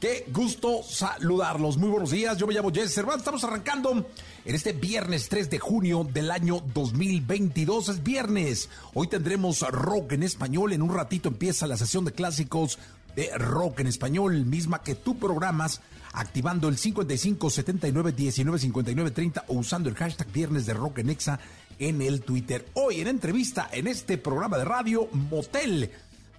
Qué gusto saludarlos. Muy buenos días. Yo me llamo Jesse Cervantes. Estamos arrancando en este viernes 3 de junio del año 2022. Es viernes. Hoy tendremos rock en español. En un ratito empieza la sesión de clásicos de rock en español, misma que tú programas activando el 55 79 19 59 30 o usando el hashtag viernes de rock en Exa en el Twitter. Hoy en entrevista en este programa de radio Motel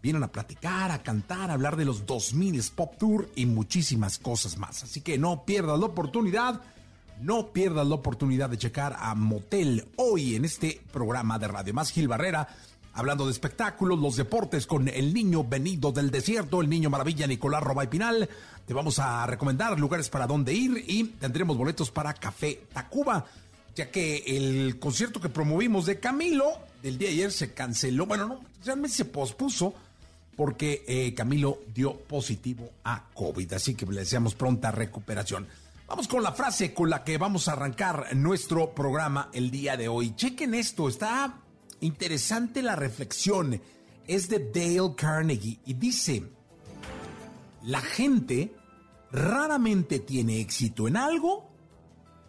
vienen a platicar, a cantar, a hablar de los 2000 Pop Tour y muchísimas cosas más. Así que no pierdas la oportunidad, no pierdas la oportunidad de checar a Motel hoy en este programa de Radio Más Gil Barrera. Hablando de espectáculos, los deportes con el niño venido del desierto, el niño maravilla Nicolás Robay Pinal. Te vamos a recomendar lugares para dónde ir y tendremos boletos para Café Tacuba, ya que el concierto que promovimos de Camilo del día de ayer se canceló. Bueno, no, realmente se pospuso porque eh, Camilo dio positivo a COVID. Así que le deseamos pronta recuperación. Vamos con la frase con la que vamos a arrancar nuestro programa el día de hoy. Chequen esto, está interesante la reflexión. Es de Dale Carnegie y dice, la gente raramente tiene éxito en algo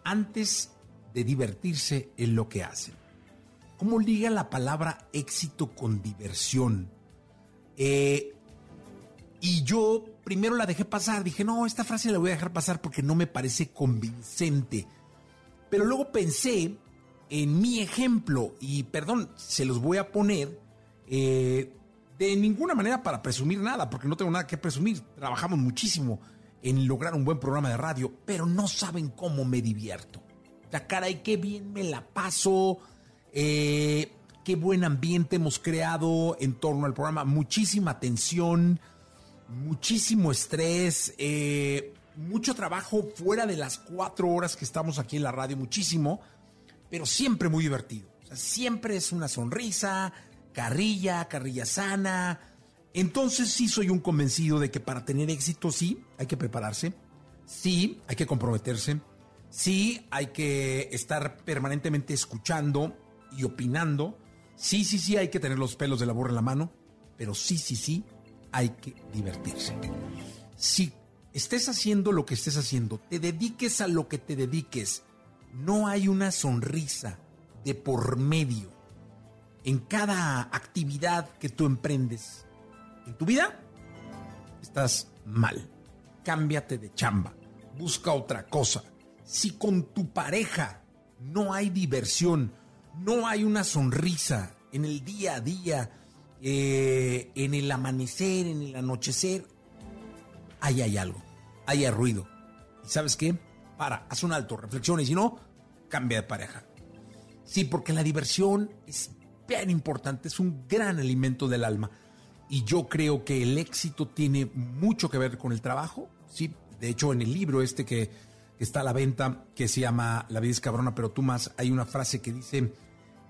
antes de divertirse en lo que hacen. ¿Cómo liga la palabra éxito con diversión? Eh, y yo primero la dejé pasar, dije, no, esta frase la voy a dejar pasar porque no me parece convincente. Pero luego pensé en mi ejemplo, y perdón, se los voy a poner eh, de ninguna manera para presumir nada, porque no tengo nada que presumir. Trabajamos muchísimo en lograr un buen programa de radio, pero no saben cómo me divierto. La cara y qué bien me la paso. Eh, qué buen ambiente hemos creado en torno al programa. Muchísima tensión, muchísimo estrés, eh, mucho trabajo fuera de las cuatro horas que estamos aquí en la radio, muchísimo, pero siempre muy divertido. siempre es una sonrisa, carrilla, carrilla sana. Entonces sí soy un convencido de que para tener éxito sí hay que prepararse, sí hay que comprometerse, sí hay que estar permanentemente escuchando y opinando, Sí, sí, sí, hay que tener los pelos de la burra en la mano, pero sí, sí, sí, hay que divertirse. Si estés haciendo lo que estés haciendo, te dediques a lo que te dediques, no hay una sonrisa de por medio en cada actividad que tú emprendes en tu vida, estás mal. Cámbiate de chamba, busca otra cosa. Si con tu pareja no hay diversión, no hay una sonrisa en el día a día, eh, en el amanecer, en el anochecer. Ahí hay algo, ahí hay ruido. ¿Y sabes qué? Para, haz un alto, reflexiona y si no, cambia de pareja. Sí, porque la diversión es bien importante, es un gran alimento del alma. Y yo creo que el éxito tiene mucho que ver con el trabajo. Sí, de hecho, en el libro este que está a la venta, que se llama La vida es cabrona, pero tú más, hay una frase que dice,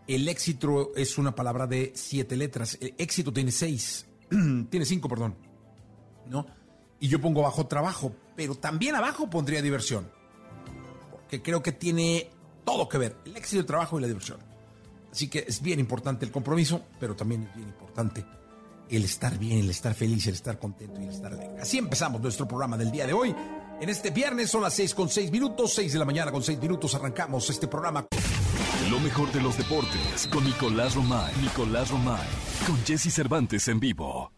el éxito es una palabra de siete letras, el éxito tiene seis, tiene cinco, perdón, ¿no? Y yo pongo abajo trabajo, pero también abajo pondría diversión, porque creo que tiene todo que ver, el éxito, el trabajo y la diversión. Así que es bien importante el compromiso, pero también es bien importante el estar bien, el estar feliz, el estar contento y el estar alegre. Así empezamos nuestro programa del día de hoy. En este viernes son las seis con seis minutos, seis de la mañana con seis minutos arrancamos este programa. Lo mejor de los deportes con Nicolás Romay. Nicolás Romay. Con Jesse Cervantes en vivo.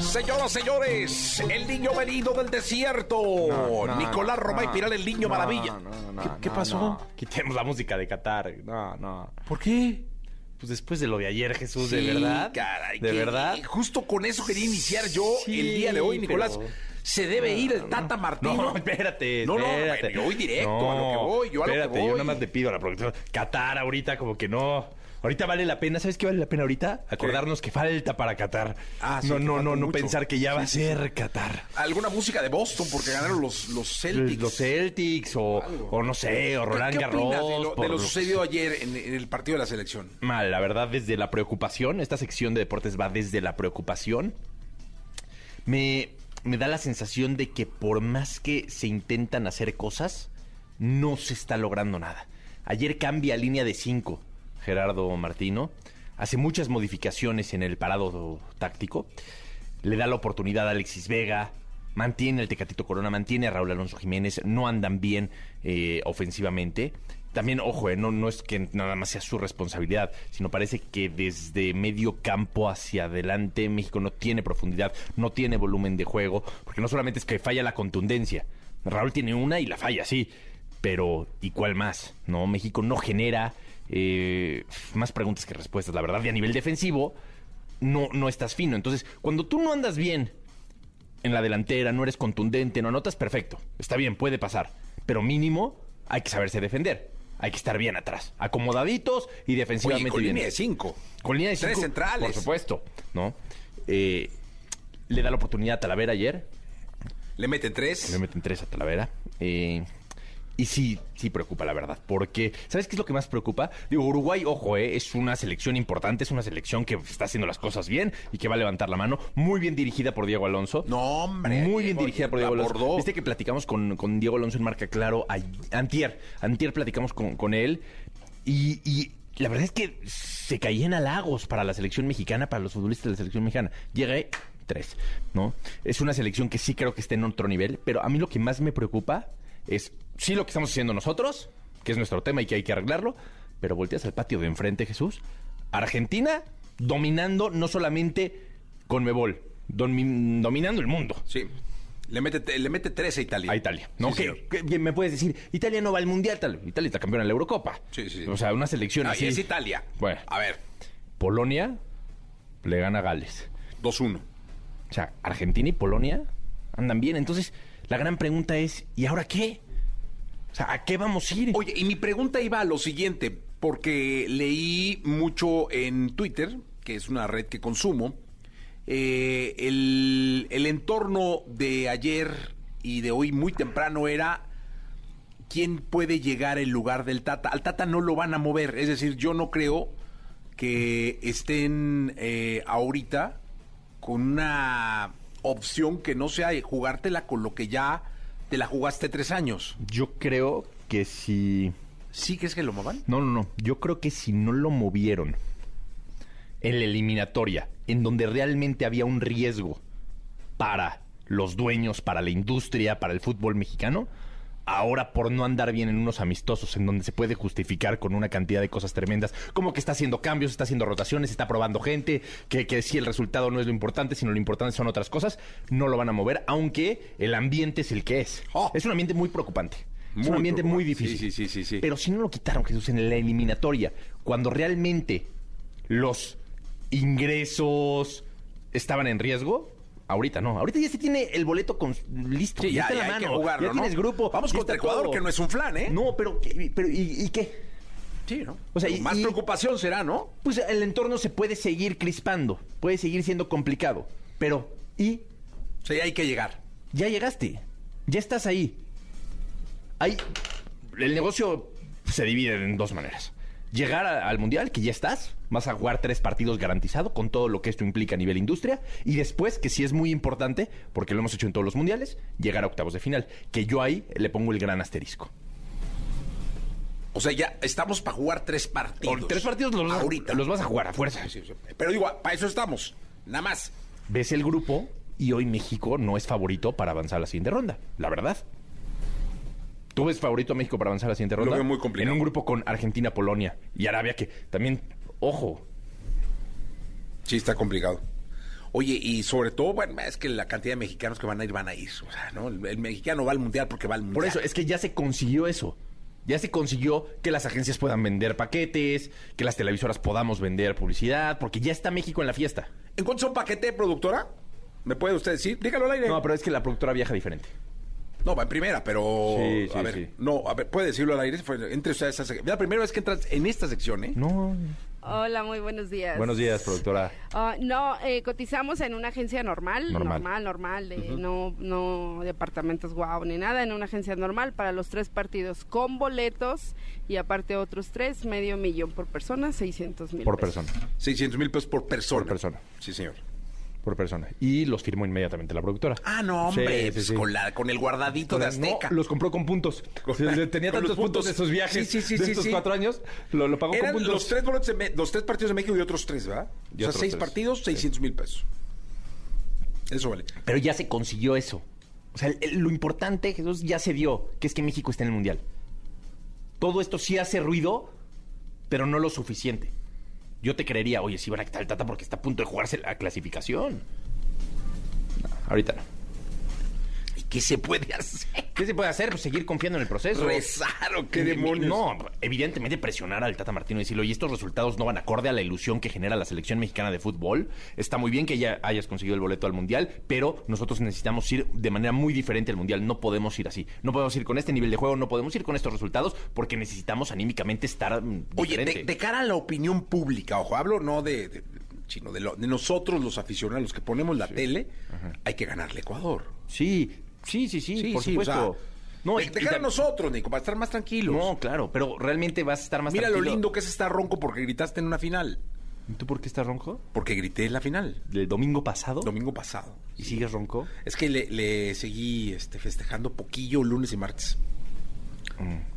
Señoras, señores, el niño venido del desierto. Nicolás Romay Piral, el niño maravilla. ¿Qué, qué pasó? Quitemos la música de Qatar. No, no. ¿Por qué? Pues después de lo de ayer, Jesús, ¿de verdad? caray, ¿De que- verdad? Justo con eso quería iniciar yo Sí, el día de hoy, Nicolás. pero- Se debe ir el Tata Martino. No, espérate, No, no, espérate. yo voy directo, a lo que voy, yo a lo que espérate, yo voy. nada más le pido a la producción. Qatar ahorita como que no. Ahorita vale la pena, ¿sabes qué vale la pena ahorita? Acordarnos que falta para Qatar. Ah, sí, no, no, no, no mucho. pensar que ya va a ser Qatar. Alguna música de Boston porque ganaron los, los Celtics. Los Celtics o, o no sé, o ¿Qué, Roland qué Garros. opinas de lo, de por lo- sucedido ayer en, en el partido de la selección? Mal, la verdad, desde la preocupación, esta sección de deportes va desde la preocupación. Me, me da la sensación de que por más que se intentan hacer cosas, no se está logrando nada. Ayer cambia línea de 5, Gerardo Martino. Hace muchas modificaciones en el parado táctico. Le da la oportunidad a Alexis Vega. Mantiene el Tecatito Corona, mantiene a Raúl Alonso Jiménez. No andan bien eh, ofensivamente. También, ojo, eh, no, no es que nada más sea su responsabilidad, sino parece que desde medio campo hacia adelante México no tiene profundidad, no tiene volumen de juego, porque no solamente es que falla la contundencia. Raúl tiene una y la falla, sí, pero ¿y cuál más? No, México no genera eh, más preguntas que respuestas, la verdad, y a nivel defensivo no, no estás fino. Entonces, cuando tú no andas bien en la delantera, no eres contundente, no anotas, perfecto. Está bien, puede pasar. Pero mínimo hay que saberse defender. Hay que estar bien atrás, acomodaditos y Oye, defensivamente con bien. línea de cinco. Con línea de Tres cinco, centrales. Por supuesto, ¿no? Eh, le da la oportunidad a Talavera ayer. Le meten tres. Le meten tres a Talavera. Eh, y sí, sí preocupa, la verdad. Porque, ¿sabes qué es lo que más preocupa? Digo, Uruguay, ojo, eh, es una selección importante, es una selección que está haciendo las cosas bien y que va a levantar la mano. Muy bien dirigida por Diego Alonso. No, hombre. Muy bien Diego, dirigida por Diego Alonso. abordó. Viste que platicamos con, con Diego Alonso en Marca Claro a- antier. Antier platicamos con, con él y, y la verdad es que se caían halagos para la selección mexicana, para los futbolistas de la selección mexicana. Llega y tres, ¿no? Es una selección que sí creo que está en otro nivel, pero a mí lo que más me preocupa es sí lo que estamos haciendo nosotros, que es nuestro tema y que hay que arreglarlo, pero volteas al patio de enfrente, Jesús. Argentina dominando no solamente con Mebol, dominando el mundo. Sí. Le mete, le mete tres a Italia. A Italia. ¿no? Sí, bien me puedes decir, Italia no va al Mundial, tal. Italia está campeona en la Eurocopa. Sí, sí, sí. O sea, una selección Ah, así. es Italia. Bueno. A ver, Polonia le gana a Gales. 2-1. O sea, Argentina y Polonia andan bien. Entonces, la gran pregunta es, ¿y ahora qué? O sea, ¿a qué vamos a ir? Oye, y mi pregunta iba a lo siguiente, porque leí mucho en Twitter, que es una red que consumo, eh, el, el entorno de ayer y de hoy muy temprano era quién puede llegar en lugar del Tata. Al Tata no lo van a mover, es decir, yo no creo que estén eh, ahorita con una opción que no sea jugártela con lo que ya te la jugaste tres años. Yo creo que si... ¿Sí crees que lo muevan? No, no, no. Yo creo que si no lo movieron en la eliminatoria, en donde realmente había un riesgo para los dueños, para la industria, para el fútbol mexicano, ahora por no andar bien en unos amistosos en donde se puede justificar con una cantidad de cosas tremendas, como que está haciendo cambios, está haciendo rotaciones, está probando gente, que, que si el resultado no es lo importante, sino lo importante son otras cosas, no lo van a mover, aunque el ambiente es el que es. Oh. Es un ambiente muy preocupante. es un ambiente muy difícil. Sí, sí, sí, sí, sí. Pero si no lo quitaron, Jesús, en la eliminatoria, cuando realmente los ingresos estaban en riesgo, ahorita no. Ahorita ya se tiene el boleto con, listo. Sí, ya, está en la hay que mano. jugarlo, ya ¿no? tienes grupo. Vamos contra Ecuador, todo. que no es un flan, ¿eh? No, pero, ¿qué- pero ¿y, y qué? Sí, ¿no? O sea, y- más y- preocupación será, ¿no? Pues el entorno se puede seguir crispando, puede seguir siendo complicado. Pero, ¿y? O sea, ya hay que llegar. Ya llegaste, ya estás ahí. Hay, el negocio se divide en dos maneras. Llegar a- al Mundial, que ya estás, vas a jugar tres partidos garantizado, con todo lo que esto implica a nivel industria, y después, que sí es muy importante, porque lo hemos hecho en todos los Mundiales, llegar a octavos de final, que yo ahí le pongo el gran asterisco. O sea, ya estamos para jugar tres partidos. O tres partidos los, vas a- ahorita. los vas a jugar a fuerza. Sí, sí. Pero digo, para eso estamos. Nada más. Ves el grupo y hoy México no es favorito para avanzar a la siguiente ronda, la verdad. ¿Tú ves favorito a México para avanzar a la siguiente ronda? veo muy complicado. En un grupo con Argentina, Polonia y Arabia, que también, ojo, Sí, está complicado. Oye, y sobre todo, bueno, es que la cantidad de mexicanos que van a ir, van a ir. O sea, ¿no? El, el mexicano va al mundial porque va al mundial. Por eso, es que ya se consiguió eso. Ya se consiguió que las agencias puedan vender paquetes, que las televisoras podamos vender publicidad, porque ya está México en la fiesta. ¿En cuánto es un paquete, productora? ¿Me puede usted decir? Dígalo al aire. No, pero es que la productora viaja diferente. No, va en primera, pero. Sí, sí, a ver, sí. no, a ver, puede decirlo al aire. Fue- Entre ustedes, esa sec- la primera vez que entras en esta sección, ¿eh? No. Hola, muy buenos días. Buenos días, productora. Ah, no, eh, cotizamos en una agencia normal, Normal. normal, normal, de no, no departamentos guau ni nada, en una agencia normal para los tres partidos con boletos y aparte otros tres, medio millón por persona, 600 mil. Por pesos. persona. 600 mil pesos por persona. Por persona. Sí, señor. Por persona. Y los firmó inmediatamente la productora. Ah, no, hombre. Sí, sí, pues sí. Con, la, con el guardadito de Azteca. No, los compró con puntos. Con- Tenía con tantos puntos puntos. de esos viajes Sí, sí, sí, de sí, estos sí. cuatro años. Lo, lo pagó Eran con puntos. los tres, boletos de Me- los tres partidos de México y otros tres, ¿verdad? Y o sea, seis tres. partidos, 600 mil pesos. Eso vale. Pero ya se consiguió eso. O sea, el- el- lo importante, Jesús, ya se dio, que es que México está en el Mundial. Todo esto sí hace ruido, pero no lo suficiente. Yo te creería, oye, sí van a quitar el Tata porque está a punto de jugarse la clasificación. No, ahorita no. ¿Y qué se puede hacer? ¿Qué se puede hacer? Pues seguir confiando en el proceso. ¿Rezar o qué demonios? No, evidentemente presionar al Tata Martino y decirle, oye, estos resultados no van acorde a la ilusión que genera la selección mexicana de fútbol. Está muy bien que ya hayas conseguido el boleto al Mundial, pero nosotros necesitamos ir de manera muy diferente al Mundial. No podemos ir así. No podemos ir con este nivel de juego, no podemos ir con estos resultados, porque necesitamos anímicamente estar mm, Oye, de, de cara a la opinión pública, ojo, hablo no de, de- sino de, lo- de nosotros los aficionados, los que ponemos la tele, hay que ganarle Ecuador. Sí, sí, sí, sí, por sí, supuesto. o sea, no, de, y- de y cara a nosotros, Nico, para estar más tranquilos. No, claro, pero realmente vas a estar más Mira lo tranquilo. lindo que es estar ronco porque gritaste en una final. ¿Y ¿Tú por qué estás ronco? Porque grité en la final, ¿Del domingo pasado? domingo pasado. ¿Y sigues ronco? Es que le, le seguí este, festejando poquillo lunes y martes.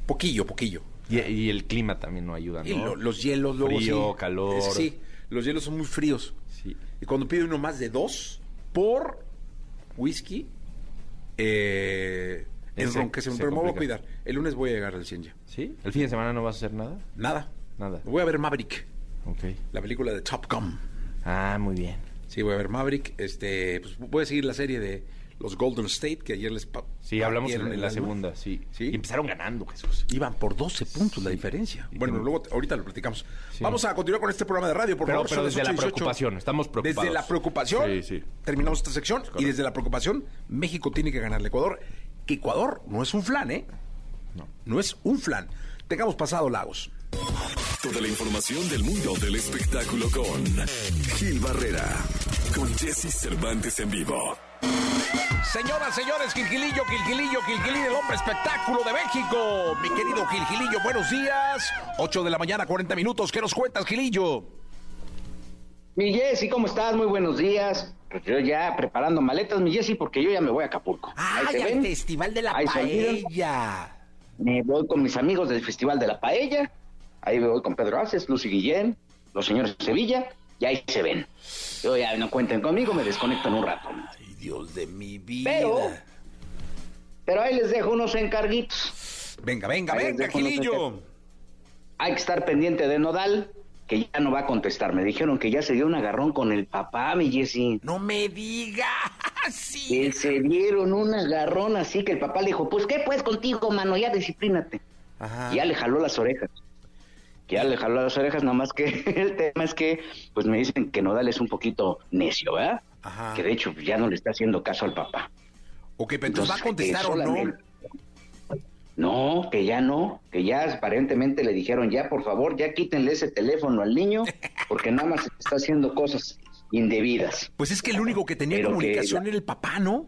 Poquillo, poquillo. Y, y el clima también no ayuda, ¿no? Y lo- los hielos luego Frío, sí. calor. Sí, los hielos son muy fríos. Sí. Y cuando pide uno más de dos por whisky, eh, es Se- se, pero me voy a cuidar. El lunes voy a llegar al 100 ya. ¿Sí? ¿El fin de semana no vas a hacer nada? Nada. Nada. Voy a ver Maverick, Ok. la película de Top Gun. Ah, muy bien. Sí, voy a ver Maverick. Este, pues voy a seguir la serie de los Golden State que ayer les Sí, hablamos en, la segunda, sí. ¿Sí? Y empezaron ganando, Jesús. Iban por 12 puntos la diferencia. Y Bueno, que- luego ahorita lo platicamos. Sí. Vamos a continuar con este programa de radio, por Pero- favor. pero desde la 8 y 18. preocupación, estamos preocupados. Desde la preocupación, Sí, sí. terminamos esta sección y desde la preocupación, México tiene que ganarle a Ecuador. Que Ecuador no es un flan, ¿eh? No. No es un flan. Tengamos pasado Lagos. Toda la información del mundo del espectáculo con Gil Barrera, con Jesse Cervantes en vivo. Señoras, señores, Gilgilillo, Gilgilillo, Gilgilillo, el hombre espectáculo de México. Mi querido Gilgilillo, buenos días. 8 de la mañana, 40 minutos. ¿Qué nos cuentas, Gilillo? Mi Jessy, ¿cómo estás? Muy buenos días. Pues yo ya preparando maletas, mi Jessy, porque yo ya me voy a Acapulco. Ahí se ven. Festival de Ahí se olvidan. Paella. Me voy con mis amigos del Festival de la Paella. Ahí me voy con Pedro Aces, Lucy Guillén, los señores de Sevilla, y ahí se ven. Yo ya no cuenten conmigo, me desconecto en un rato. Dios de mi vida. Pero, pero ahí les dejo unos encarguitos. Venga, venga, Ahí venga, Gilillo. Hay que estar pendiente de Nodal, que ya no va a contestar. Me dijeron que ya se dio un agarrón con el papá, mi Jessy. No me digas. Sí. Que se dieron un agarrón así que el papá le dijo, pues qué pues contigo, mano, ya disciplínate. Ajá. Y ya le jaló las orejas. Ya le jaló las orejas, nada más que el tema es que, pues me dicen que Nodal es un poquito necio, ¿verdad? Ajá. Que de hecho ya no le está haciendo caso al papá. Ok, pero entonces va a contestar o no. No, que ya no, que ya aparentemente le dijeron, ya por favor, ya quítenle ese teléfono al niño, porque nada más está haciendo cosas indebidas. Pues es que el único que tenía Pero comunicación era el papá, ¿no?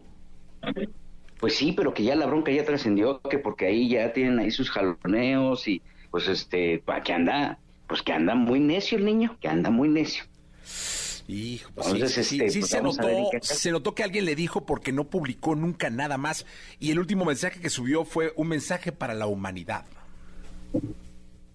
Pues sí, pero que ya la bronca ya trascendió, que porque ahí ya tienen ahí sus jaloneos y pues este, pa- que anda, pues que anda muy necio el niño, que anda muy necio. Hijo, pues Entonces, sí, este, sí pues se notó, se que alguien le dijo porque no publicó nunca nada más y el último mensaje que subió fue un mensaje para la humanidad.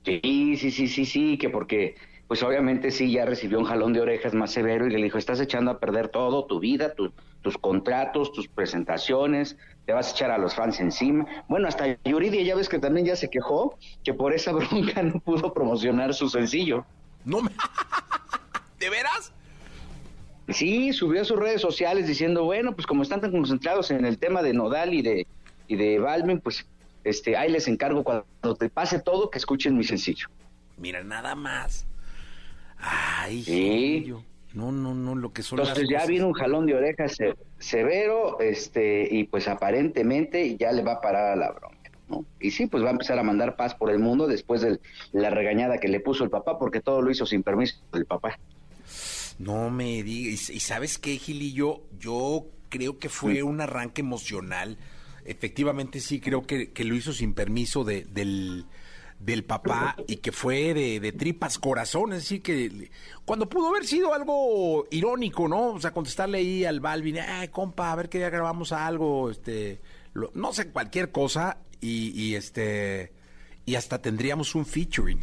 Sí, sí, sí, sí, sí, que porque, pues obviamente sí, ya recibió un jalón de orejas más severo y le dijo, estás echando a perder todo, tu vida, tu, tus contratos, tus presentaciones, te vas a echar a los fans encima. Bueno, hasta Yuridia ya ves que también ya se quejó que por esa bronca no pudo promocionar su sencillo. No me... ¿De veras? Sí, subió a sus redes sociales diciendo, bueno, pues como están tan concentrados en el tema de Nodal y de, y de Balvin, pues este, ahí les encargo cuando te pase todo que escuchen mi sencillo. Mira, nada más. Ay, Sí. no, no, no, lo que son Entonces las ya cosas. viene un jalón de orejas se- severo, este, y pues aparentemente ya le va a parar a la bronca, ¿no? Y sí, pues va a empezar a mandar paz por el mundo después de la regañada que le puso el papá, porque todo lo hizo sin permiso del papá. No me digas. Y, sabes qué, Gilillo, yo creo que fue un arranque emocional. Efectivamente, sí, creo que, que lo hizo sin permiso de, del, del papá y que fue de, de tripas corazón. Es decir, que cuando pudo haber sido algo irónico, ¿no? O sea, contestarle ahí al Balvin, ay, compa, a ver qué día grabamos algo, este, lo- no sé, cualquier cosa y, y este, y hasta tendríamos un featuring.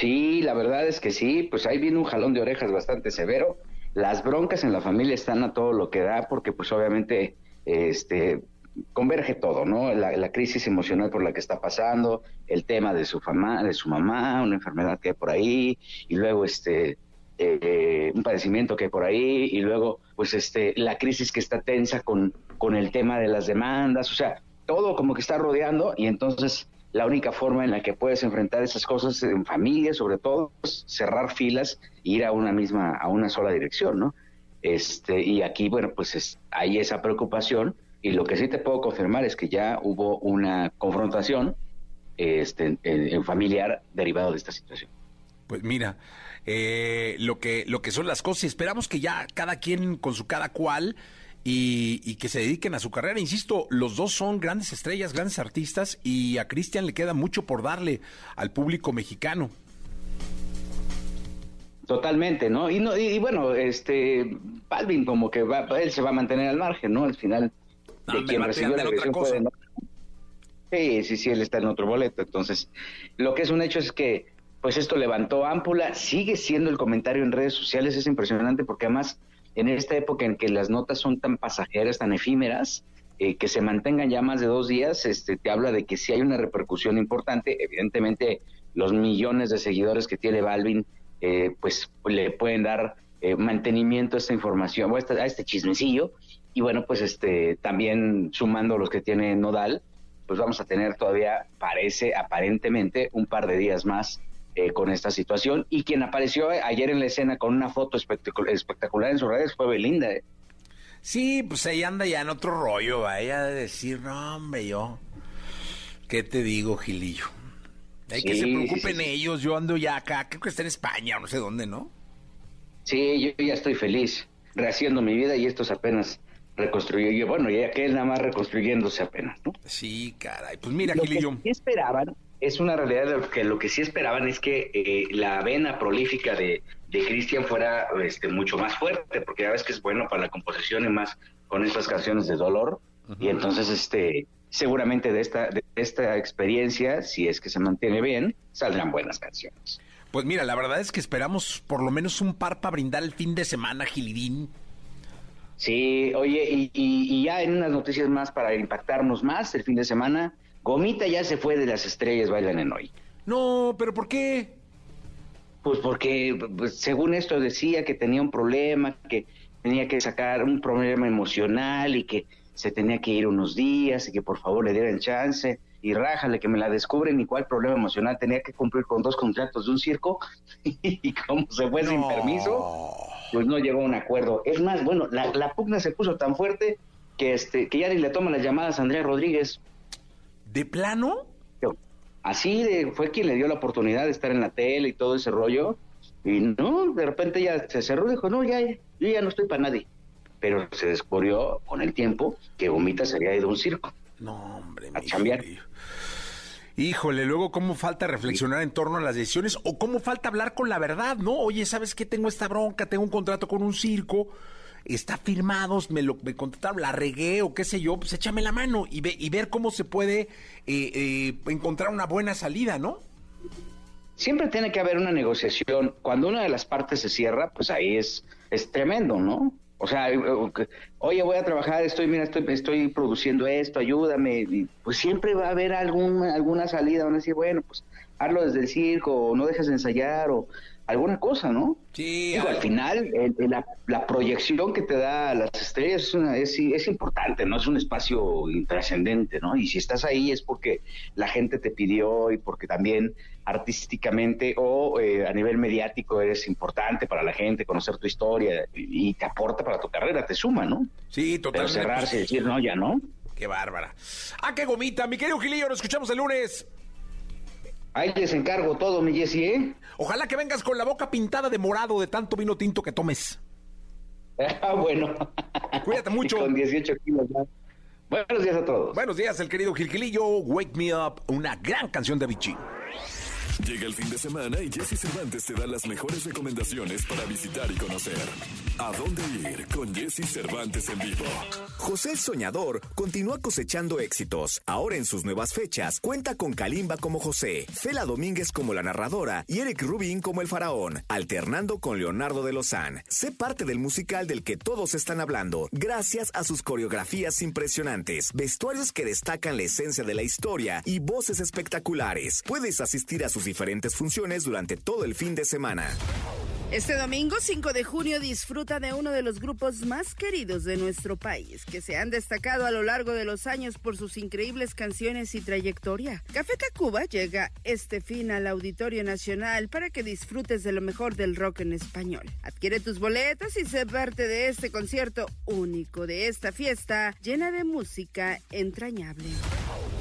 Sí, la verdad es que sí, pues ahí viene un jalón de orejas bastante severo. Las broncas en la familia están a todo lo que da, porque pues obviamente este converge todo, ¿no? La, la crisis emocional por la que está pasando, el tema de su fama, de su mamá, una enfermedad que hay por ahí, y luego este eh, un padecimiento que hay por ahí, y luego pues este la crisis que está tensa con, con el tema de las demandas, o sea, todo como que está rodeando, y entonces la única forma en la que puedes enfrentar esas cosas en familia, sobre todo, es cerrar filas e ir a una misma, a una sola dirección, ¿no? Este, y aquí, bueno, pues es, hay esa preocupación, y lo que sí te puedo confirmar es que ya hubo una confrontación este, en, familiar derivado de esta situación. Pues mira, eh, lo que lo que son las cosas y esperamos que ya cada quien con su cada cual y, y que se dediquen a su carrera. Insisto, los dos son grandes estrellas, grandes artistas y a Cristian le queda mucho por darle al público mexicano. Totalmente, ¿no? Y, no, y, y bueno, este, Balvin como que va, él se va a mantener al margen, ¿no? Al final, No, de quien recibió la otra cosa. no- Sí, sí, sí, él está en otro boleto. Entonces, lo que es un hecho es que, pues esto levantó ámpula, sigue siendo el comentario en redes sociales, es impresionante porque además, en esta época en que las notas son tan pasajeras, tan efímeras, eh, que se mantengan ya más de dos días, este, te habla de que sí hay una repercusión importante. Evidentemente, los millones de seguidores que tiene Balvin, eh, pues le pueden dar eh, mantenimiento a esta información, o a este, a este chismecillo. Y bueno, pues este también sumando los que tiene Nodal, pues vamos a tener todavía, parece aparentemente, un par de días más eh, con esta situación. Y quien apareció ayer en la escena con una foto espectacu- espectacular en sus redes fue Belinda. ¿eh? Sí, pues ahí anda ya en otro rollo, vaya a decir, no, hombre, yo. ¿Qué te digo, Gilillo? Hay que se preocupen sí, sí. ellos, yo ando ya acá, creo que está en España no sé dónde, ¿no? Sí, yo ya estoy feliz, rehaciendo mi vida y esto es apenas reconstruyendo. Bueno, ya que él nada más reconstruyéndose apenas, ¿no? Sí, caray. Pues mira, Lo que Gilillo. sí esperaban, es una realidad de lo que lo que sí esperaban es que eh, la vena prolífica de, de Cristian fuera este, mucho más fuerte, porque ya ves que es bueno para la composición y más con estas canciones de dolor. Y entonces, este, seguramente de esta, de esta experiencia, si es que se mantiene bien, saldrán buenas canciones. Pues mira, la verdad es que esperamos por lo menos un par para brindar el fin de semana, Gilidín. Sí, oye, y, y- y ya en unas noticias más para impactarnos más el fin de semana, Gomita ya se fue de las estrellas bailan en hoy. No, pero ¿por qué? Pues porque, pues, según esto, decía que tenía un problema, que tenía que sacar un problema emocional y que se tenía que ir unos días y que por favor le dieran chance y rájale que me la descubren y cuál problema emocional tenía que cumplir con dos contratos de un circo y como se fue sin permiso, pues no llegó a un acuerdo. Es más, bueno, la, la pugna se puso tan fuerte que este que ya ni le toma las llamadas a Andrea Rodríguez. ¿De plano? Así de, fue quien le dio la oportunidad de estar en la tele y todo ese rollo. Y no, de repente ya se cerró y dijo, no, ya, yo ya no estoy para nadie. Pero se descubrió con el tiempo que Gomita se había ido a un circo. No, hombre, A. Gilillo. Híjole, luego cómo falta reflexionar en torno a las decisiones o cómo falta hablar con la verdad, ¿no? Oye, ¿sabes qué? Tengo esta bronca, tengo un contrato con un circo, está firmado, me lo me contrataron, la regué o qué sé yo, pues échame la mano y, ve, y ver cómo se puede eh, eh, encontrar una buena salida, ¿no? Siempre tiene que haber una negociación. Cuando una de las partes se cierra, pues ahí es, es tremendo, ¿no? O sea, eh, oye, voy a trabajar, estoy, mira, estoy, estoy produciendo esto, ayúdame. Y pues siempre va a haber algún, alguna salida, van a decir, bueno, pues hazlo desde el circo, o no dejes de ensayar, o alguna cosa, ¿no? Sí. Digo, al final, la, la, proyección que te da las estrellas es, una, es, es, importante, ¿no? Es un espacio trascendente, ¿no? Y si estás ahí es porque la gente te pidió y porque también artísticamente o eh, a nivel mediático eres importante para la gente, conocer tu historia y, te aporta para tu carrera, te suma, ¿no? Sí, totalmente. Pero cerrarse y decir, no, ya no. Qué bárbara. Ah, qué gomita. Mi querido Gilillo, nos escuchamos el lunes. Ahí les encargo todo, mi Jessy, ¿eh? Ojalá que vengas con la boca pintada de morado de tanto vino tinto que tomes. Ah, bueno. Cuídate mucho. con 18 kilos más. Buenos días a todos. Buenos días, el querido Gilquilillo. Wake Me Up, una gran canción de Vichy. Llega el fin de semana y Jesse Cervantes te da las mejores recomendaciones para visitar y conocer. ¿A dónde ir con Jesse Cervantes en vivo? José el Soñador continúa cosechando éxitos. Ahora en sus nuevas fechas cuenta con Kalimba como José, Fela Domínguez como la narradora y Eric Rubin como el faraón, alternando con Leonardo de Lozán. Sé parte del musical del que todos están hablando, gracias a sus coreografías impresionantes, vestuarios que destacan la esencia de la historia y voces espectaculares. Puedes asistir a sus diferentes funciones durante todo el fin de semana. Este domingo 5 de junio disfruta de uno de los grupos más queridos de nuestro país, que se han destacado a lo largo de los años por sus increíbles canciones y trayectoria. Café Tacuba llega este fin al Auditorio Nacional para que disfrutes de lo mejor del rock en español. Adquiere tus boletas y sé parte de este concierto único de esta fiesta llena de música entrañable.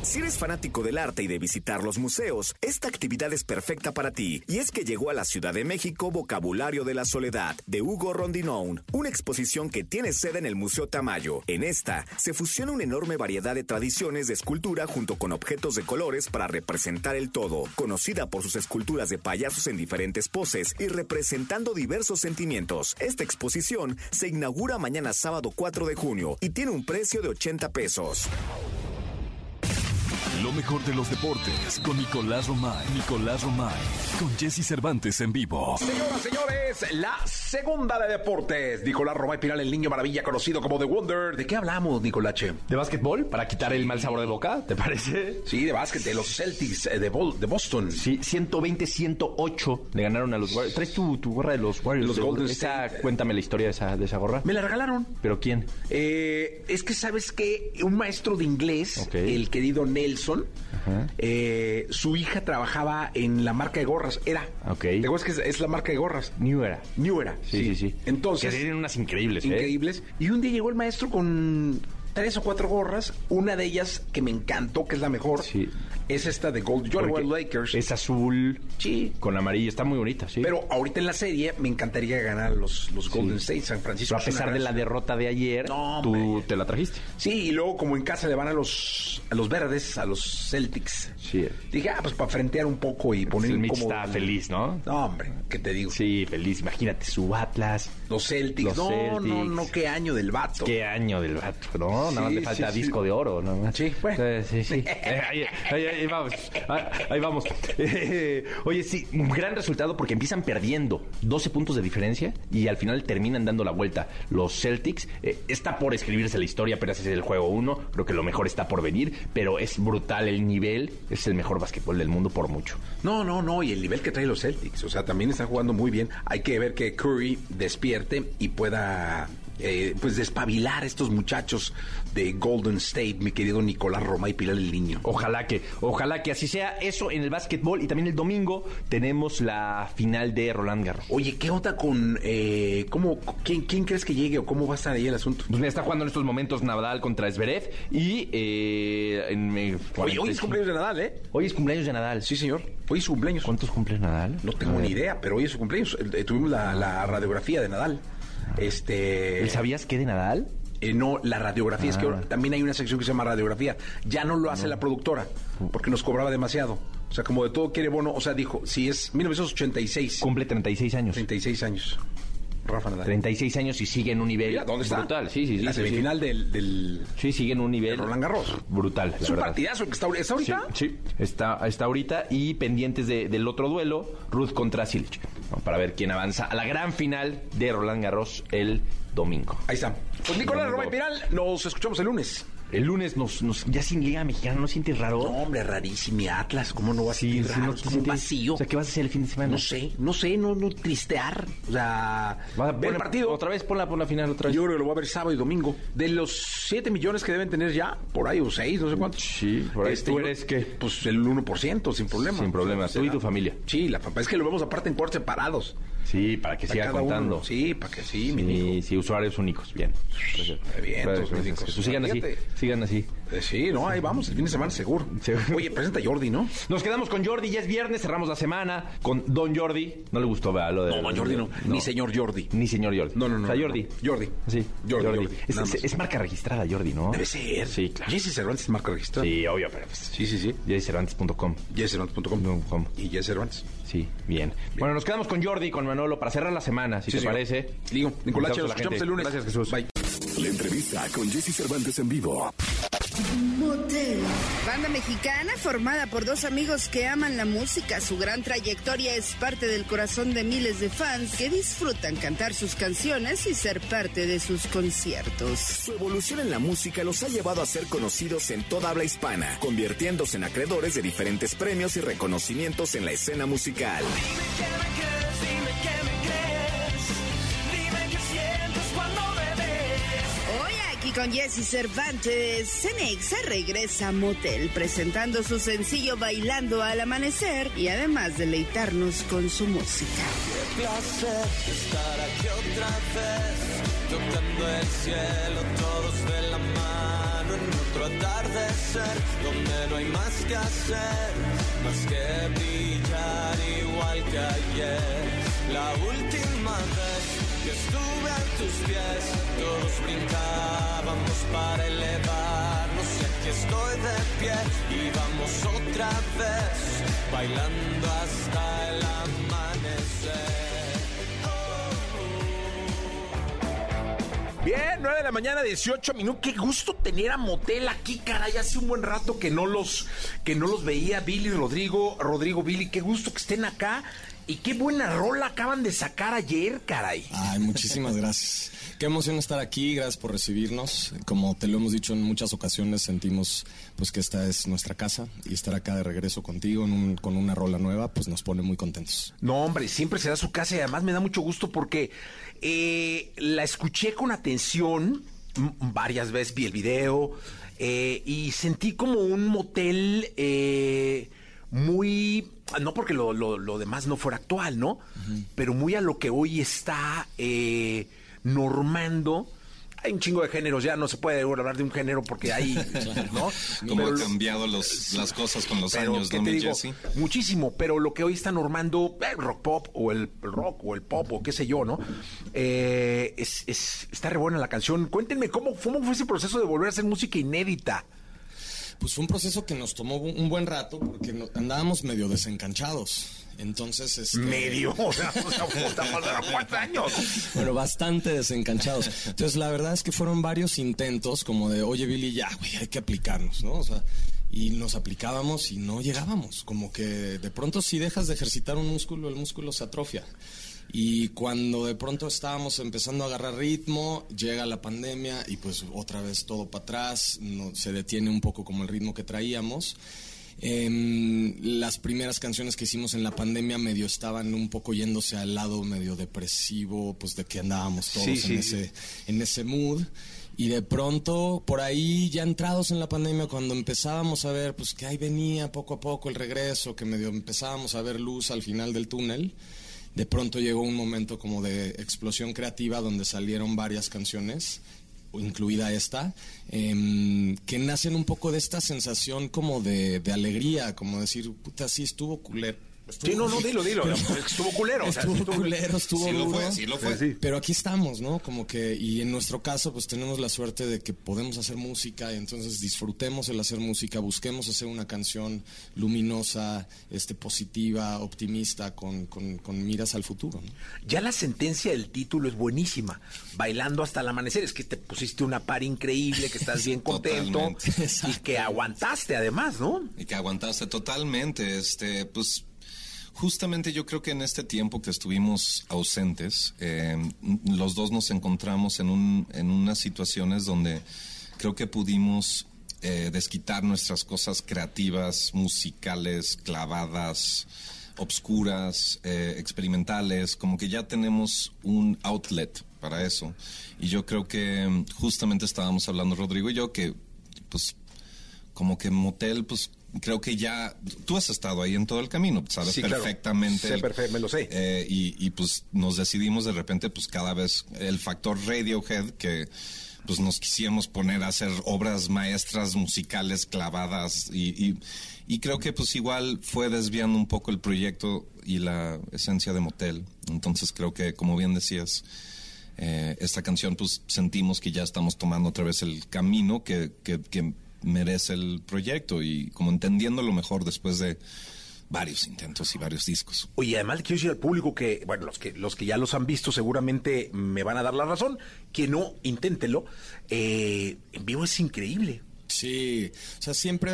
Si eres fanático del arte y de visitar los museos, esta actividad es perfecta para ti. Y es que llegó a la Ciudad de México Vocabulario de la Soledad, de Hugo Rondinón, una exposición que tiene sede en el Museo Tamayo. En esta, se fusiona una enorme variedad de tradiciones de escultura junto con objetos de colores para representar el todo, conocida por sus esculturas de payasos en diferentes poses y representando diversos sentimientos. Esta exposición se inaugura mañana sábado 4 de junio y tiene un precio de 80 pesos. Lo mejor de los deportes con Nicolás Romay. Nicolás Romay. Con Jesse Cervantes en vivo. Señoras, señores, la segunda de deportes. Nicolás Romay Piral, el niño maravilla conocido como The Wonder. ¿De qué hablamos, Nicolache? ¿De básquetbol? ¿Para quitar el mal sabor de boca? ¿Te parece? Sí, de básquet, de los Celtics eh, de, de Boston. Sí, 120-108 le ganaron a los Warriors. ¿Traes tu, tu gorra de los Warriors? Los Golden esa, State. Cuéntame la historia de esa, de esa gorra. Me la regalaron. ¿Pero quién? Eh, es que sabes que un maestro de inglés, el querido Nelson, eh, su hija trabajaba en la marca de gorras. Era. Ok. ¿Te acuerdas que es, es la marca de gorras? New Era. New Era. Sí, sí, sí. Entonces. Que tienen unas increíbles, ¿eh? increíbles. Y un día llegó el maestro con tres o cuatro gorras. Una de ellas que me encantó, que es la mejor, Sí. Es esta de Gold. Yo voy a Lakers. Es azul Sí. con amarillo. Está muy bonita, sí. Pero ahorita en la serie me encantaría ganar los, los Golden Sí. State, San Francisco. Pero a pesar de la derrota de ayer, No, tú hombre. te la trajiste. Sí, y luego como en casa le van a los a los verdes, a los Celtics. Sí. Dije, ah, pues para frentear un poco y poner el Mitch está el- feliz, ¿no? No, hombre, ¿qué te digo? Sí, feliz. Imagínate su Atlas. Los Celtics. Los no, no, Celtics. no, qué año del vato. Qué año del vato, ¿no? Nada más le falta disco de oro, ¿no? Sí, bueno. Sí, sí. Eh, ahí, ahí- ahí vamos. Ahí, vamos. Eh, oye, sí, un gran resultado porque empiezan perdiendo 12 puntos de diferencia y al final terminan dando la vuelta. Los Celtics, eh, está por escribirse la historia, apenas es el juego 1. Creo que lo mejor está por venir, pero es brutal el nivel. Es el mejor básquetbol del mundo por mucho. No, no, no, y el nivel que trae los Celtics, o sea, también están jugando muy bien. Hay que ver que Curry despierte y pueda eh, pues despabilar a estos muchachos de Golden State, mi querido Nicolás Roma y Pilar el Niño. Ojalá que, ojalá que así sea eso en el básquetbol y también el domingo tenemos la final de Roland Garros. Oye, ¿qué onda con eh, cómo quién, quién crees que llegue o cómo va a estar ahí el asunto? Pues mira, está jugando en estos momentos Nadal contra Zverev y eh, en, eh, Oye, hoy es 45. cumpleaños de Nadal, ¿eh? Hoy es cumpleaños de Nadal. Sí, señor. Hoy es su cumpleaños. ¿Cuántos cumples Nadal? No tengo ni idea, pero hoy es su cumpleaños. Tuvimos la, la radiografía de Nadal. Este. ¿Él ¿Sabías qué de Nadal? Eh, no, la radiografía es que Ah. también hay una sección que se llama radiografía. Ya no lo hace la productora porque nos cobraba demasiado. O sea, como de todo quiere bono. O sea, dijo, si es 1986, Cumple 36 años. 36 años. Rafa Nadal. 36 años y sigue en un nivel Mira, ¿dónde está? brutal. Sí, sí, sí. La sí, sí. semifinal del, del Sí, sigue en un nivel Roland Garros. brutal. Es la un verdad. partidazo que está, ahorita- ¿está Sí, ahorita. sí, está, está ahorita y pendientes de- del otro duelo, Ruth contra Silic, ¿no? para ver quién avanza a la gran final de Roland Garros el domingo. Ahí está. Pues Nicolás Domingo. Roma y Piral, nos escuchamos el lunes. El lunes nos, nos ya sin Liga Mexicana, ¿no sientes raro? No, hombre, rarísimo. Atlas, ¿cómo no va a Sí, sentir raro? no Es te como un sientes- vacío. O sea, ¿qué vas a hacer el fin de semana? No sé, no sé, no, no tristear. O sea, Va, ver el partido. Otra vez, ponla por la final, otra vez. Yo creo que lo voy a ver sábado y domingo. De los 7 millones que deben tener ya, por ahí, o 6, no sé cuántos. Sí, por ahí. ¿Tú yo- eres qué? Pues el 1%, sin problema. Sin problema, tú y tu familia. Sí, la papá. Es que lo vemos aparte en cuartos separados. Sí, para que Para siga contando. uno. Sí, para que sí, mi Sí, hijo. sí, usuarios únicos. Bien. Bien, únicos. Jesús, sigan así. Sigan así. Eh, sí, no, ahí vamos, el fin de semana seguro. Oye, presenta Jordi, ¿no? Nos quedamos con Jordi, ya es viernes, cerramos la semana con Don Jordi. No le gustó, ¿verdad? Lo de, No, Jordi no. Ni señor Jordi. Ni señor Jordi. No, no, no, O sea, no, Jordi. no. Jordi. Sí, Jordi, Jordi. Jordi, Es, marca registrada, Jordi, ¿no? Debe ser. Sí, claro. Jesse Cervantes es marca registrada. Sí, obvio, pero pues, Sí, sí, sí. JCervantes.com. JessCervantes.com. com. Y Jesse Cervantes. Sí, bien. Bueno, nos quedamos con Jordi, con Manolo, para cerrar la semana, si Sí, te señor. parece. Digo, Nicolás, nos escuchamos el lunes. Gracias, Jesús. Bye. La entrevista con Jesse Cervantes en vivo. Motel. Banda mexicana formada por dos amigos que aman la música. Su gran trayectoria es parte del corazón de miles de fans que disfrutan cantar sus canciones y ser parte de sus conciertos. Su evolución en la música los ha llevado a ser conocidos en toda habla hispana, convirtiéndose en acreedores de diferentes premios y reconocimientos en la escena musical. Con Jesse Cervantes, Cenexa regresa a Motel presentando su sencillo Bailando al Amanecer y además deleitarnos con su música. placer estar aquí otra vez, tocando el cielo, todos de la mano en otro atardecer, donde no hay más que hacer, más que brillar igual que ayer. La última vez que estuve a tus pies, todos brincábamos para elevarnos y aquí estoy de pie y vamos otra vez, bailando hasta el amanecer. Bien, 9 de la mañana, 18 minutos. Qué gusto tener a Motel aquí, caray. Hace un buen rato que no los, que no los veía. Billy, Rodrigo, Rodrigo, Billy. Qué gusto que estén acá. Y qué buena rola acaban de sacar ayer, caray. Ay, muchísimas gracias. Qué emoción estar aquí, gracias por recibirnos. Como te lo hemos dicho en muchas ocasiones, sentimos pues que esta es nuestra casa y estar acá de regreso contigo en un- con una rola nueva, pues nos pone muy contentos. No, hombre, siempre será su casa y además me da mucho gusto porque eh, la escuché con atención varias veces, vi el video eh, y sentí como un motel eh, muy, no porque lo, lo- lo demás no fuera actual, ¿no? Pero muy a lo que hoy está eh, normando. Hay un chingo de géneros, ya no se puede hablar de un género porque hay, ¿no? Cómo Pero han cambiado los- las cosas con los pero, años, ¿qué ¿no, te mi digo? Jesse? Muchísimo, pero lo que hoy está normando el rock pop o el rock o el pop o qué sé yo, ¿no? Eh, es, es- está re buena la canción. Cuéntenme cómo, cómo fue ese proceso de volver a hacer música inédita. Pues fue un proceso que nos tomó un buen rato porque no- andábamos medio desencanchados. Entonces, este, Medio, o sea, cuatro años. Bueno, bastante desencanchados. Entonces, la verdad es que fueron varios intentos como de, oye, Billy, ya, güey, hay que aplicarnos, ¿no? O sea, y nos aplicábamos y no llegábamos. Como que de pronto si dejas de ejercitar un músculo, el músculo se atrofia. Y cuando de pronto estábamos empezando a agarrar ritmo, llega la pandemia y pues otra vez todo para atrás, no, se detiene un poco como el ritmo que traíamos. Em, las primeras canciones que hicimos en la pandemia medio estaban un poco yéndose al lado medio depresivo, pues de que andábamos todos Sí, en, sí. ese, en ese mood. Y de pronto, por ahí, ya entrados en la pandemia, cuando empezábamos a ver, pues que ahí venía poco a poco el regreso, que medio empezábamos a ver luz al final del túnel, de pronto llegó un momento como de explosión creativa donde salieron varias canciones incluida esta, em, que nacen un poco de esta sensación como de, alegría, como decir, puta, sí estuvo culero, Sí, no, no, dilo, dilo. Estuvo culero. o sea, Estuvo estuvo- culero, estuvo Sí lo duro. fue, sí lo fue. Sí. Pero aquí estamos, ¿no? Como que, y en nuestro caso, pues tenemos la suerte de que podemos hacer música y entonces disfrutemos el hacer música, busquemos hacer una canción luminosa, este, positiva, optimista, con, con, con miras al futuro, ¿no? Ya la sentencia del título es buenísima. Bailando hasta el amanecer. Es que te pusiste una par increíble, que estás bien contento. Y que aguantaste además, ¿no? Y que aguantaste totalmente, este, pues justamente yo creo que en este tiempo que estuvimos ausentes, eh, los dos nos encontramos en, un, en unas situaciones donde creo que pudimos eh, desquitar nuestras cosas creativas, musicales, clavadas, obscuras, eh, experimentales, como que ya tenemos un outlet para eso. Y yo creo que mm, justamente estábamos hablando Rodrigo y yo que pues como que motel, pues creo que ya tú has estado ahí en todo el camino, sabes Sí, claro. perfectamente. Sé perfecto, me lo sé. eh, y, y, pues nos decidimos de repente, pues cada vez el factor Radiohead que pues nos quisiéramos poner a hacer obras maestras musicales clavadas y, y, y creo que pues igual fue desviando un poco el proyecto y la esencia de Motel. Entonces creo que como bien decías, eh, esta canción pues sentimos que ya estamos tomando otra vez el camino que, que, que merece el proyecto y como entendiéndolo mejor después de varios intentos y varios discos. Oye, además quiero decir al público que, bueno, los que, los que ya los han visto seguramente me van a dar la razón. Que no, inténtenlo. Eh, en vivo es increíble. Sí, o sea, siempre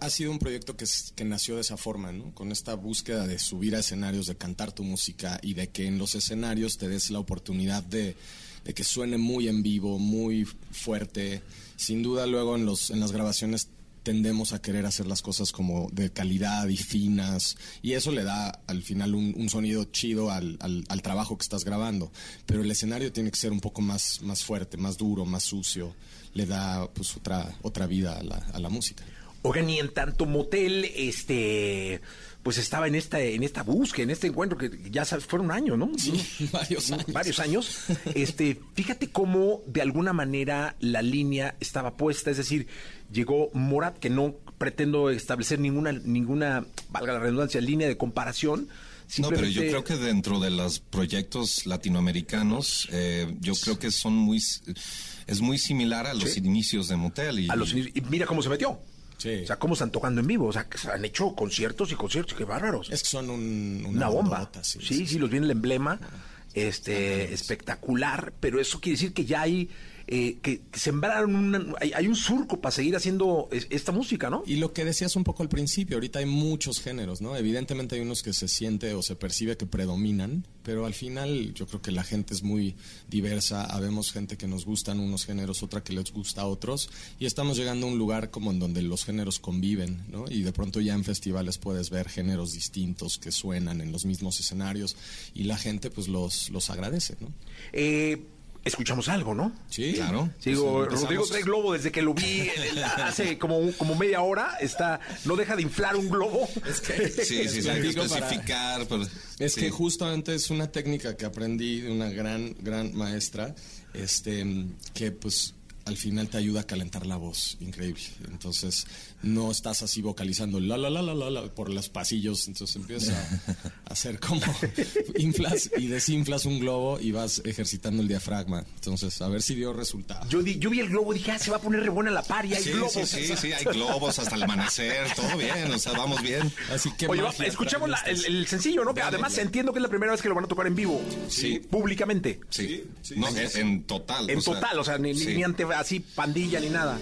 ha sido un proyecto que, es- que nació de esa forma, ¿no? Con esta búsqueda de subir a escenarios, de cantar tu música y de que en los escenarios te des la oportunidad de, de que suene muy en vivo, muy fuerte. Sin duda, luego en, los, en las grabaciones tendemos a querer hacer las cosas como de calidad y finas y eso le da al final un, sonido chido al, al- al trabajo que estás grabando. Pero el escenario tiene que ser un poco más, más fuerte, más duro, más sucio le da pues otra, otra vida a la, a la música. Oigan, y en tanto motel, este, pues estaba en esta, en esta búsqueda, en este encuentro que ya sabes, fueron un año, ¿no? varios años. Varios años. Este, fíjate cómo de alguna manera la línea estaba puesta, es decir, llegó Morat, que no pretendo establecer ninguna, ninguna, valga la redundancia, línea de comparación. No, pero yo creo que dentro de los proyectos latinoamericanos, eh, yo creo que son muy, es muy similar a los Sí. inicios de Motel. Y, a los y mira cómo se metió. Sí. O sea, cómo están tocando en vivo. O sea, que se han hecho conciertos y conciertos, qué bárbaros. es que son un- una, una bomba. sí, sí, los viene el emblema. Este, espectacular, pero eso quiere decir que ya hay, eh, que, que sembraron una- hay, hay un surco para seguir haciendo es- esta música, ¿no? Y lo que decías un poco al principio, ahorita hay muchos géneros, ¿no? Evidentemente hay unos que se siente o se percibe que predominan, pero al final yo creo que la gente es muy diversa, habemos gente que nos gustan unos géneros, otra que les gusta a otros, y estamos llegando a un lugar como en donde los géneros conviven, ¿no? Y de pronto ya en festivales puedes ver géneros distintos que suenan en los mismos escenarios y la gente pues los, los agradece, ¿no? Eh, escuchamos algo, ¿no? Sí, Claro. Sí, digo, Pues, Rodrigo trae globo desde que lo vi hace como, un- como media hora. Está, no deja de inflar un globo. Es que, Sí, sí, sí, hay que para- especificar. pero- Es sí. que justamente es una técnica que aprendí de una gran, gran maestra, este, que pues al final te ayuda a calentar la voz, increíble. Entonces no estás así vocalizando la la la la la, la por los pasillos, entonces empiezas a, hacer como inflas y desinflas un globo y vas ejercitando el diafragma. Entonces a ver si dio resultado. Yo, di- yo vi el globo y dije, ah, se va a poner re buena la par y hay Sí, globos. sí, sí, sí, hay globos hasta el amanecer, todo bien, o sea, vamos bien. Así que Oye, magia escuchamos la- el, sencillo, ¿no? Que además entiendo que es la primera vez que lo van a tocar en vivo. Sí. Públicamente. Sí, no, en, en total. En o sea, total, o sea, ni, ni- sí, ni ante así pandilla ni nada.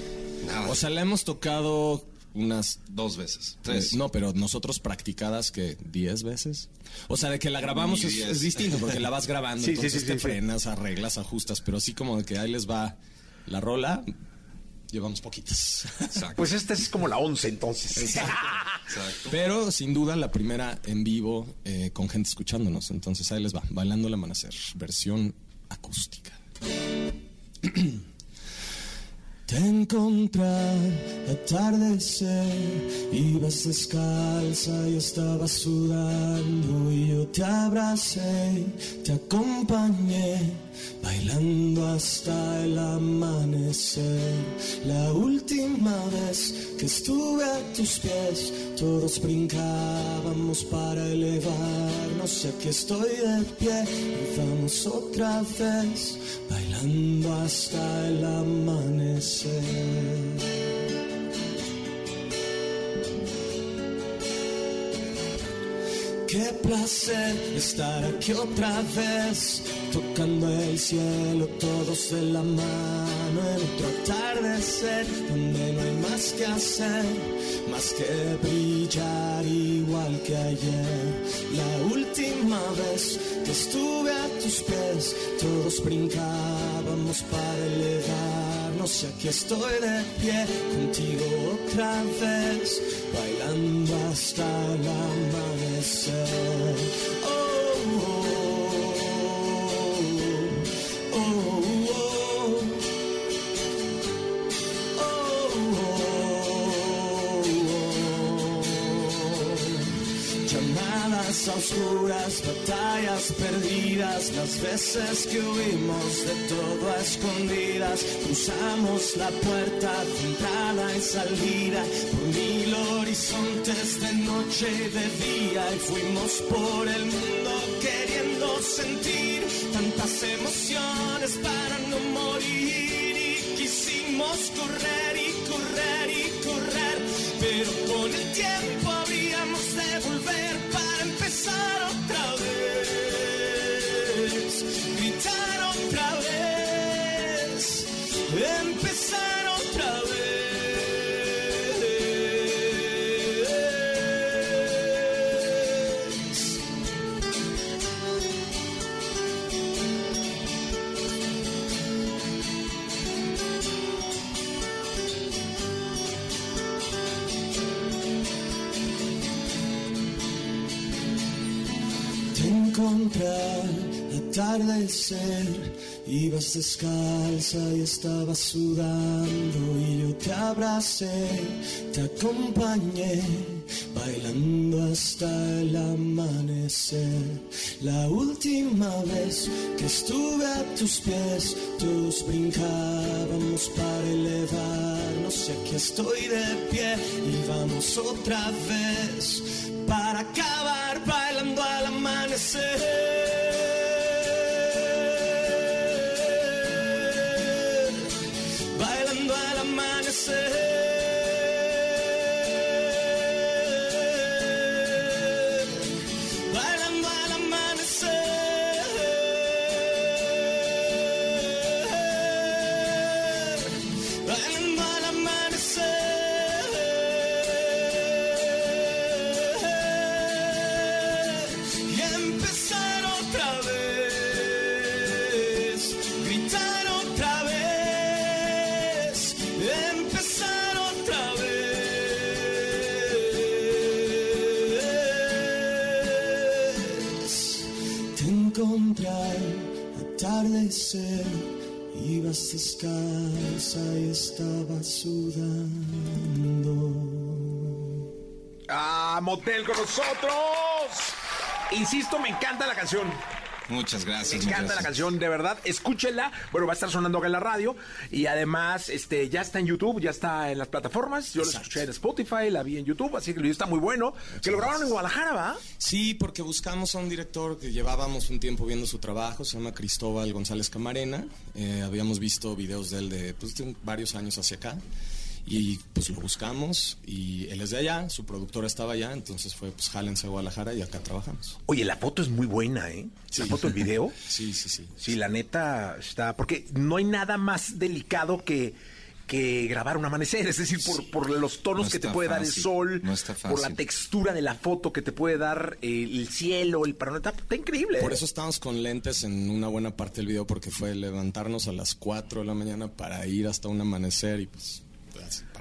nada, O sea, la hemos tocado unas dos veces, tres. No, pero nosotros practicadas que 10 veces. O sea, de que la grabamos es, diez. es distinto porque la vas grabando, Sí, entonces sí, te sí, sí. frenas, arreglas, ajustas, pero así como de que ahí les va la rola, llevamos poquitas. Exacto. Pues esta es como la 11 entonces. Exacto. Pero sin duda la primera en vivo eh, con gente escuchándonos, entonces ahí les va, Bailando el Amanecer, versión acústica. Te encontré al atardecer, ibas descalza y estabas sudando y yo te abracé, te acompañé, bailando hasta el amanecer. La última vez que estuve a tus pies, todos brincábamos para elevarnos. Y aquí estoy de pie y vamos otra vez bailando hasta el amanecer. Qué placer estar aquí otra vez, tocando el cielo, todos de la mano en otro atardecer, donde no hay más que hacer, más que brillar igual que ayer. La última vez que estuve a tus pies, todos brincábamos para elevarnos, y aquí estoy de pie contigo otra vez, bailando hasta el amanecer. Oh, oh, oh, oh, oscuras, batallas perdidas, las veces que huimos de todo a escondidas, cruzamos la puerta de entrada y salida por mil horizontes de noche y de día y fuimos por el mundo queriendo sentir tantas emociones para no morir y quisimos correr y correr y correr, pero con el tiempo habríamos ibas descalza y estabas sudando y yo te abracé, te acompañé, bailando hasta el amanecer. La última vez que estuve a tus pies, todos brincábamos para elevarnos y aquí estoy de pie y vamos otra vez para acabar bailando al amanecer. Atardecer. Ibas descalza y estabas sudando. ¡Ah, motel con nosotros! Insisto, me encanta la canción. Muchas gracias. Me muchas encanta la canción, de verdad. Escúchenla. Bueno, va a estar sonando acá en la radio. Y además, este, ya está en YouTube, ya está en las plataformas. Yo la escuché en Spotify, la vi en YouTube, así que el video está muy bueno. que lo grabaron en Guadalajara, ¿va? Sí, porque buscamos a un director que llevábamos un tiempo viendo su trabajo, se llama Cristóbal González Camarena. Eh, habíamos visto videos de él de, pues, de varios años hacia acá. Y pues lo buscamos y él es de allá, su productora estaba allá, entonces fue pues jálense a Guadalajara y acá trabajamos. Oye, la foto es muy buena, ¿eh? La foto, el video. Sí, sí, sí. Sí, la neta está. Porque no hay nada más delicado que, que grabar un amanecer. Es decir, por, por los tonos No que te puede dar el sol, no por la textura de la foto que te puede dar eh, el cielo, el panorama. Está, está increíble. Por ¿eh? eso estábamos con lentes en una buena parte del video porque fue levantarnos a las 4 de la mañana para ir hasta un amanecer y pues,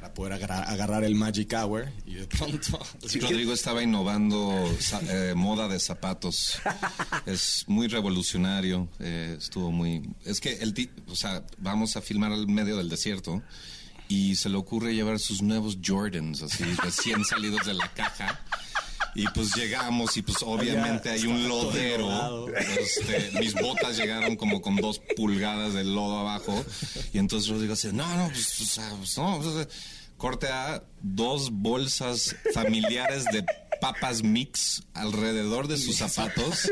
para poder agarrar, agarrar el Magic Hour y de pronto... Sí, Rodrigo estaba innovando eh, moda de zapatos. Es muy revolucionario. eh, estuvo muy. Es que el, o sea, vamos a filmar al medio del desierto y se le ocurre llevar sus nuevos Jordans, así recién salidos de la caja. Y pues llegamos y pues obviamente hay un lodero. Este, mis botas llegaron como con dos pulgadas de lodo abajo. Y entonces Rodrigo dice, no, no, pues, o sea, pues, no. pues, corte a dos bolsas familiares de papas mix alrededor de sus zapatos.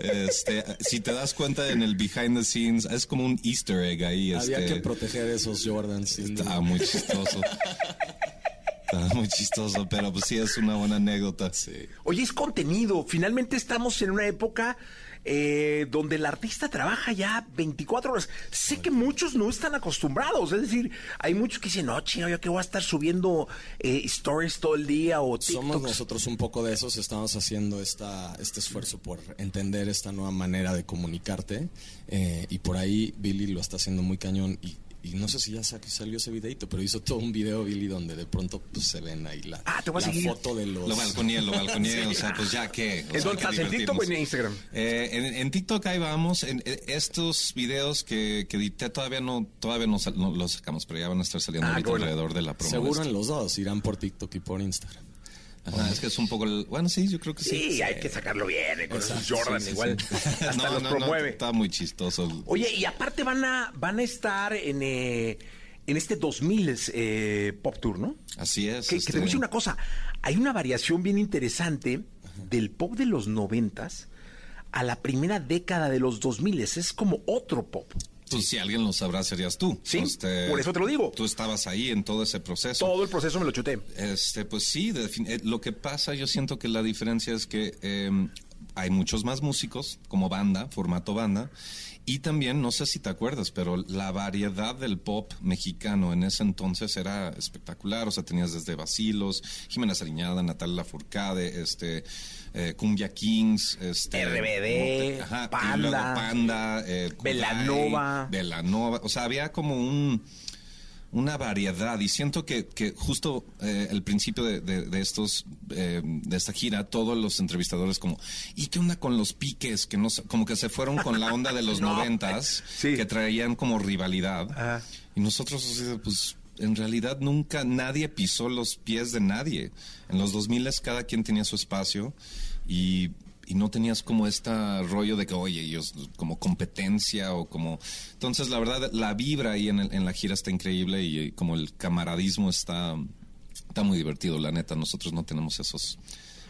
Este, si te das cuenta en el behind the scenes, es como un easter egg ahí. Había este, que proteger esos Jordans. Está muy chistoso. Está muy chistoso, pero pues sí es una buena anécdota. Oye, es contenido. Finalmente estamos en una época eh, donde el artista trabaja ya 24 horas. Sé que muchos no están acostumbrados. Es decir, hay muchos que dicen, no, chingo, yo que voy a estar subiendo eh, stories todo el día o Somos nosotros un poco de esos, estamos haciendo esta, este esfuerzo por entender esta nueva manera de comunicarte eh, y por ahí Billy lo está haciendo muy cañón y, y no sé si ya sa- salió ese videito, pero hizo todo un video Billy donde de pronto pues, se ven ahí la, Ah, te voy a la seguir. foto de los... Lo balconeé, lo balconeé, o sea, pues ya que. ¿En dónde estás? ¿En TikTok o en Instagram? Eh, en, en TikTok ahí vamos. En, en estos videos que, que edité todavía no, todavía no, sal- no los sacamos, pero ya van a estar saliendo Ah, ahorita bueno. alrededor de la promo. Seguro en los dos, irán por TikTok y por Instagram. Ajá, es que es un poco el- bueno, sí, yo creo que sí. Sí, hay que sacarlo bien, eh, con esos Jordan sí, igual. sí. Hasta No, los no, no, promueve. está muy chistoso. Oye, y aparte van a, van a estar en, eh, en este 2000 eh, Pop Tour, ¿no? Así es. Que, que este, te voy a decir una cosa, hay una variación bien interesante del pop de los noventas a la primera década de los 2000 es como otro pop. Pues si alguien lo sabrá, serías tú. Este, Sí, por eso te lo digo. Tú estabas ahí en todo ese proceso. Todo el proceso me lo chuté. Este, pues sí, eh, lo que pasa, yo siento que la diferencia es que eh, hay muchos más músicos como banda, formato banda, y también, no sé si te acuerdas, pero la variedad del pop mexicano en ese entonces era espectacular, o sea, tenías desde Basilos, Jimena Sariñada, Natalia Lafourcade, este, eh, Cumbia Kings, este, RBD, ajá, y Panda, luego Panda, eh, Kudai, Belanova. Belanova, o sea, había como un una variedad y siento que, que justo eh, el principio de, de- de estos eh, de esta gira todos los entrevistadores como y qué onda con los piques que no como que se fueron con la onda de los No, noventas sí. que traían como rivalidad Ajá. y nosotros pues en realidad nunca nadie pisó los pies de nadie en los 2000 cada quien tenía su espacio y y no tenías como este rollo de que, oye, ellos como competencia o como... Entonces, la verdad, la vibra ahí en, el- en la gira está increíble y como el camaradismo está, está muy divertido, la neta. Nosotros no tenemos esos,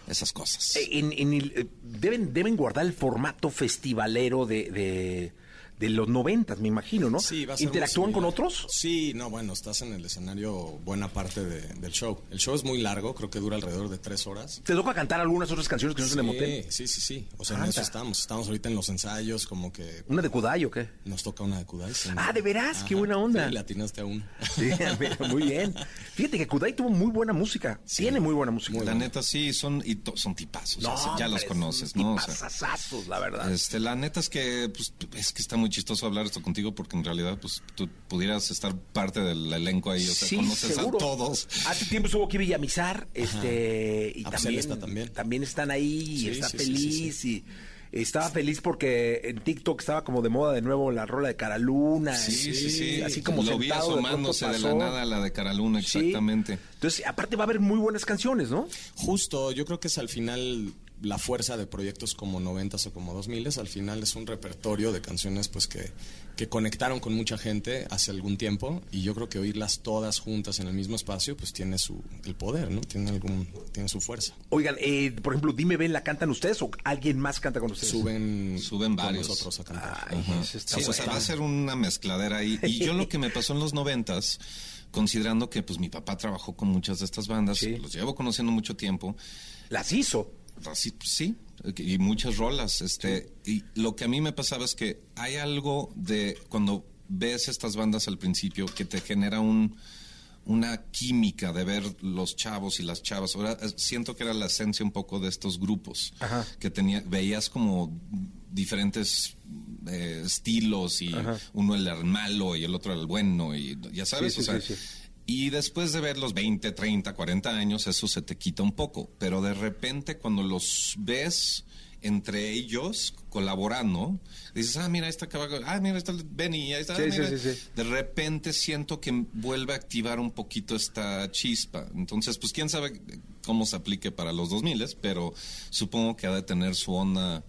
esas cosas. Eh, eh, deben, deben guardar el formato festivalero de, de, de los noventas, me imagino, ¿no? Sí, va a ser ¿Interactúan con otros? Sí, no, bueno, estás en el escenario buena parte de- del show. El show es muy largo, creo que dura alrededor de tres horas. ¿Te toca cantar algunas otras canciones que no son de motel? Sí, sí, sí. O sea, en eso estamos. Estamos ahorita en los ensayos, como que ¿Una de Kudai o qué? nos toca una de Kudai. sí. Ah, ¿de veras? Qué buena onda. Sí, le atinaste a uno. Sí, mira, muy bien. Fíjate que Kudai tuvo muy buena música. Tiene muy buena música. la neta sí, son, y to- son tipazos, o sea, ya los conoces, ¿no? Tipazazazos, la verdad. Este, la neta es que pues, es que está muy chistoso hablar esto contigo porque en realidad pues tú pudieras estar parte del elenco ahí, o sea, Sí, conoces seguro. a todos. Hace tiempo estuvo aquí Villamizar, este, y Ah, pues también, está también. también están ahí, y Sí, está sí, sí, feliz, sí, y estaba feliz porque en TikTok estaba como de moda de nuevo la rola de Caraluna. Sí, y- sí, sí. Así como Lo vi de asomándose de, la nada a la de Caraluna, Sí. exactamente. Entonces, aparte va a haber muy buenas canciones, ¿no? Justo, yo creo que es al final la fuerza de proyectos como noventas o como dos miles, al final es un repertorio de canciones pues que, que conectaron con mucha gente hace algún tiempo y yo creo que oírlas todas juntas en el mismo espacio pues tiene su el poder, ¿no? Tiene algún tiene su fuerza. Oigan, eh, por ejemplo, Dime Ven, ¿la cantan ustedes o alguien más canta con ustedes? Suben Suben con varios. nosotros a cantar. Ay, Ajá. eso está Sí, o sea, va a ser una mezcladera ahí. Y yo lo que me pasó en los noventas, considerando que pues mi papá trabajó con muchas de estas bandas, Sí. los llevo conociendo mucho tiempo, Las hizo. Así, sí, y muchas rolas. Este, y lo que a mí me pasaba es que hay algo de cuando ves estas bandas al principio que te genera un una química de ver los chavos y las chavas. Ahora eh, siento que era la esencia un poco de estos grupos Ajá. que tenía veías como diferentes eh, estilos y uno era el malo y el otro era el bueno y ya sabes, Sí, sí, o sea, sí. Y después de ver los 20, 30, 40 años, eso se te quita un poco. Pero de repente, cuando los ves entre ellos colaborando, dices, ah, mira, está Caballo, ah, mira, el Benny, ahí está. Sí, mira". sí, sí. De repente siento que vuelve a activar un poquito esta chispa. Entonces, pues quién sabe cómo se aplique para los 2000, pero supongo que ha de tener su onda.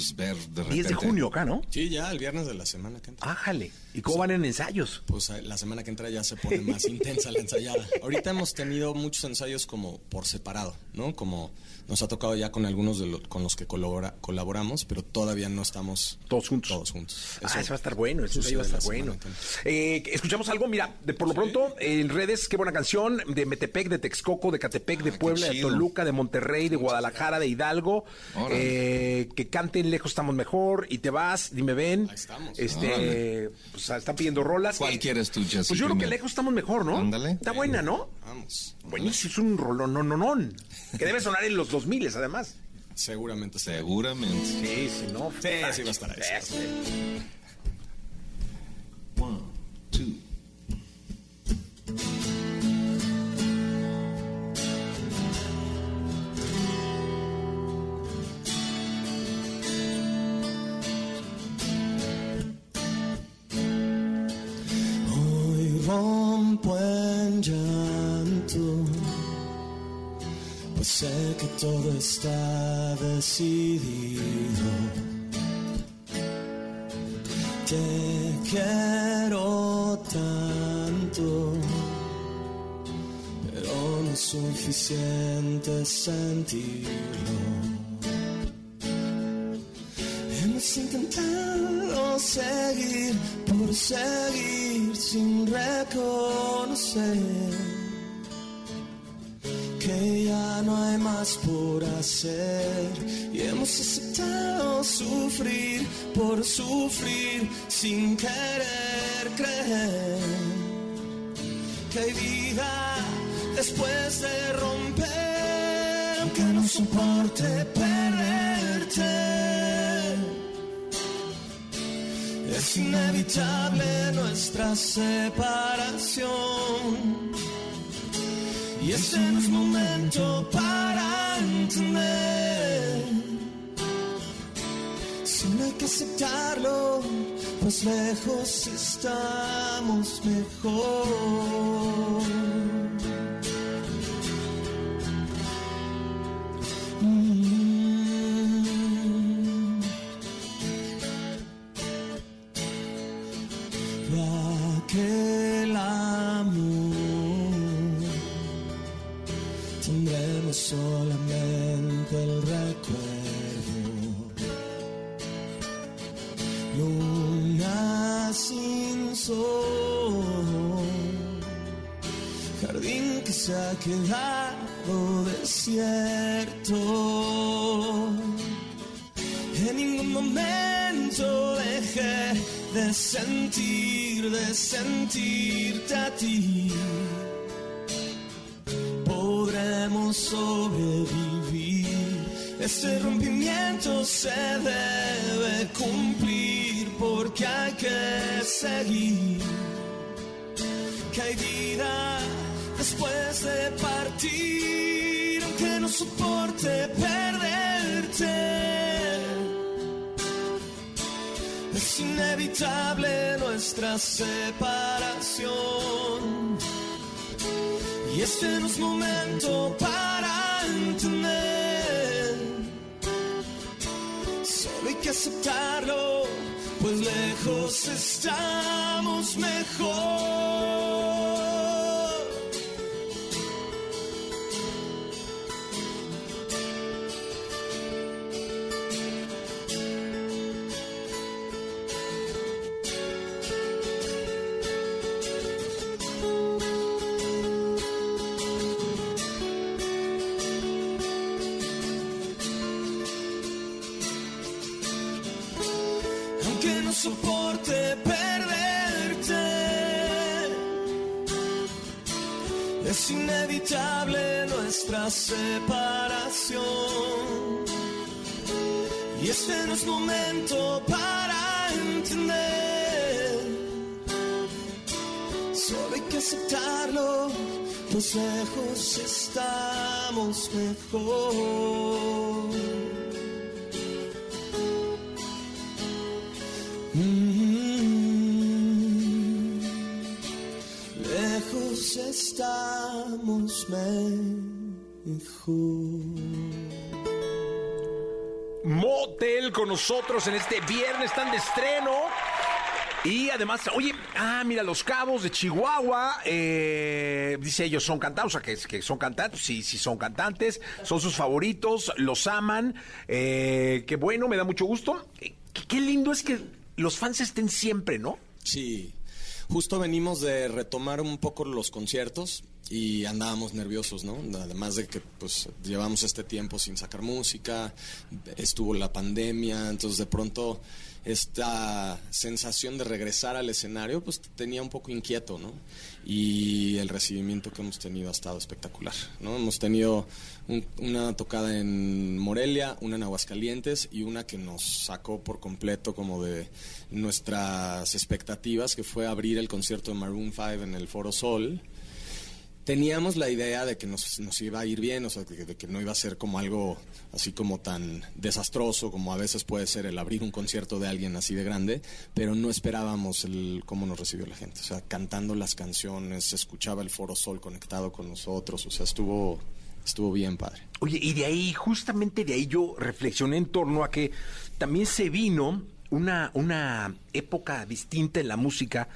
Pues ver de 10 de repente- junio acá, ¿no? Sí, ya el viernes de la semana que entra. Ájale. ¿Y cómo van en ensayos? Pues eh, la semana que entra ya se pone más intensa la ensayada. Ahorita hemos tenido muchos ensayos como por separado, ¿no? Como nos ha tocado ya con algunos de los con los que colabora- colaboramos, pero todavía no estamos Todos juntos. Todos juntos. ah, eso va a estar bueno, eso sucede va a estar bueno. Eh, escuchamos algo, mira, de, por lo pronto, en redes, qué buena canción, de Metepec, de Texcoco, de Catepec, de Ah, Puebla, de. Toluca, de Monterrey, de Guadalajara, de Hidalgo, eh, que canten Lejos estamos mejor, y te vas, dime ven. Ahí estamos. Este, Órale. pues están pidiendo rolas. ¿Cuál quieres tú, Jessy, Pues yo creo que? Lejos estamos mejor, ¿no? Ándale. Está buena, ¿no? Vamos. Buenísimo, es un rolón, no, no, no, que debe sonar en los 2000 además. Seguramente. Seguramente. Sí, sí, no. Sí, sí va a estar ahí. Sí. One, two. Sé que todo está decidido. Te quiero tanto, pero no es suficiente sentirlo. Hemos intentado seguir por seguir sin reconocer por hacer y hemos aceptado sufrir por sufrir sin querer creer que hay vida después de romper aunque no soporte perderte es inevitable nuestra separación. Y este no es momento para entender. Solo hay que aceptarlo, pues lejos estamos mejor. Jardín que se ha quedado desierto en ningún momento dejé de sentir, de sentirte a ti. Podremos sobrevivir. Este rompimiento se debe cumplir porque hay que seguir. Que hay vida después de partir, aunque no soporte perderte. Es inevitable nuestra separación. Y este no es momento para entender. Solo hay que aceptarlo, pues lejos estamos mejor. Separación. Y este no es momento para entender. Solo hay que aceptarlo, pues lejos estamos mejor. Mm, Lejos estamos mejor. Motel con nosotros en este viernes están de estreno. Y además, oye, ah, mira, los cabos de Chihuahua, eh, dice ellos son cantantes, o sea, que, que son cantantes, sí, sí son cantantes, son sus favoritos, los aman, eh, qué bueno, me da mucho gusto. Eh, qué, qué lindo es que los fans estén siempre, ¿no? Sí, justo venimos de retomar un poco los conciertos y andábamos nerviosos, ¿no? Además de que pues llevamos este tiempo sin sacar música, estuvo la pandemia, entonces de pronto esta sensación de regresar al escenario pues tenía un poco inquieto, ¿no? Y el recibimiento que hemos tenido ha estado espectacular, ¿no? Hemos tenido un- una tocada en Morelia, una en Aguascalientes y una que nos sacó por completo como de nuestras expectativas, que fue abrir el concierto de Maroon 5 en el Foro Sol. Teníamos la idea de que nos, nos iba a ir bien, o sea, de, que- de que no iba a ser como algo así como tan desastroso como a veces puede ser el abrir un concierto de alguien así de grande, pero no esperábamos el cómo nos recibió la gente, o sea, cantando las canciones, se escuchaba el Foro Sol conectado con nosotros, o sea, estuvo estuvo bien padre. Oye, y de ahí, justamente de ahí yo reflexioné en torno a que también se vino una, una época distinta en la música,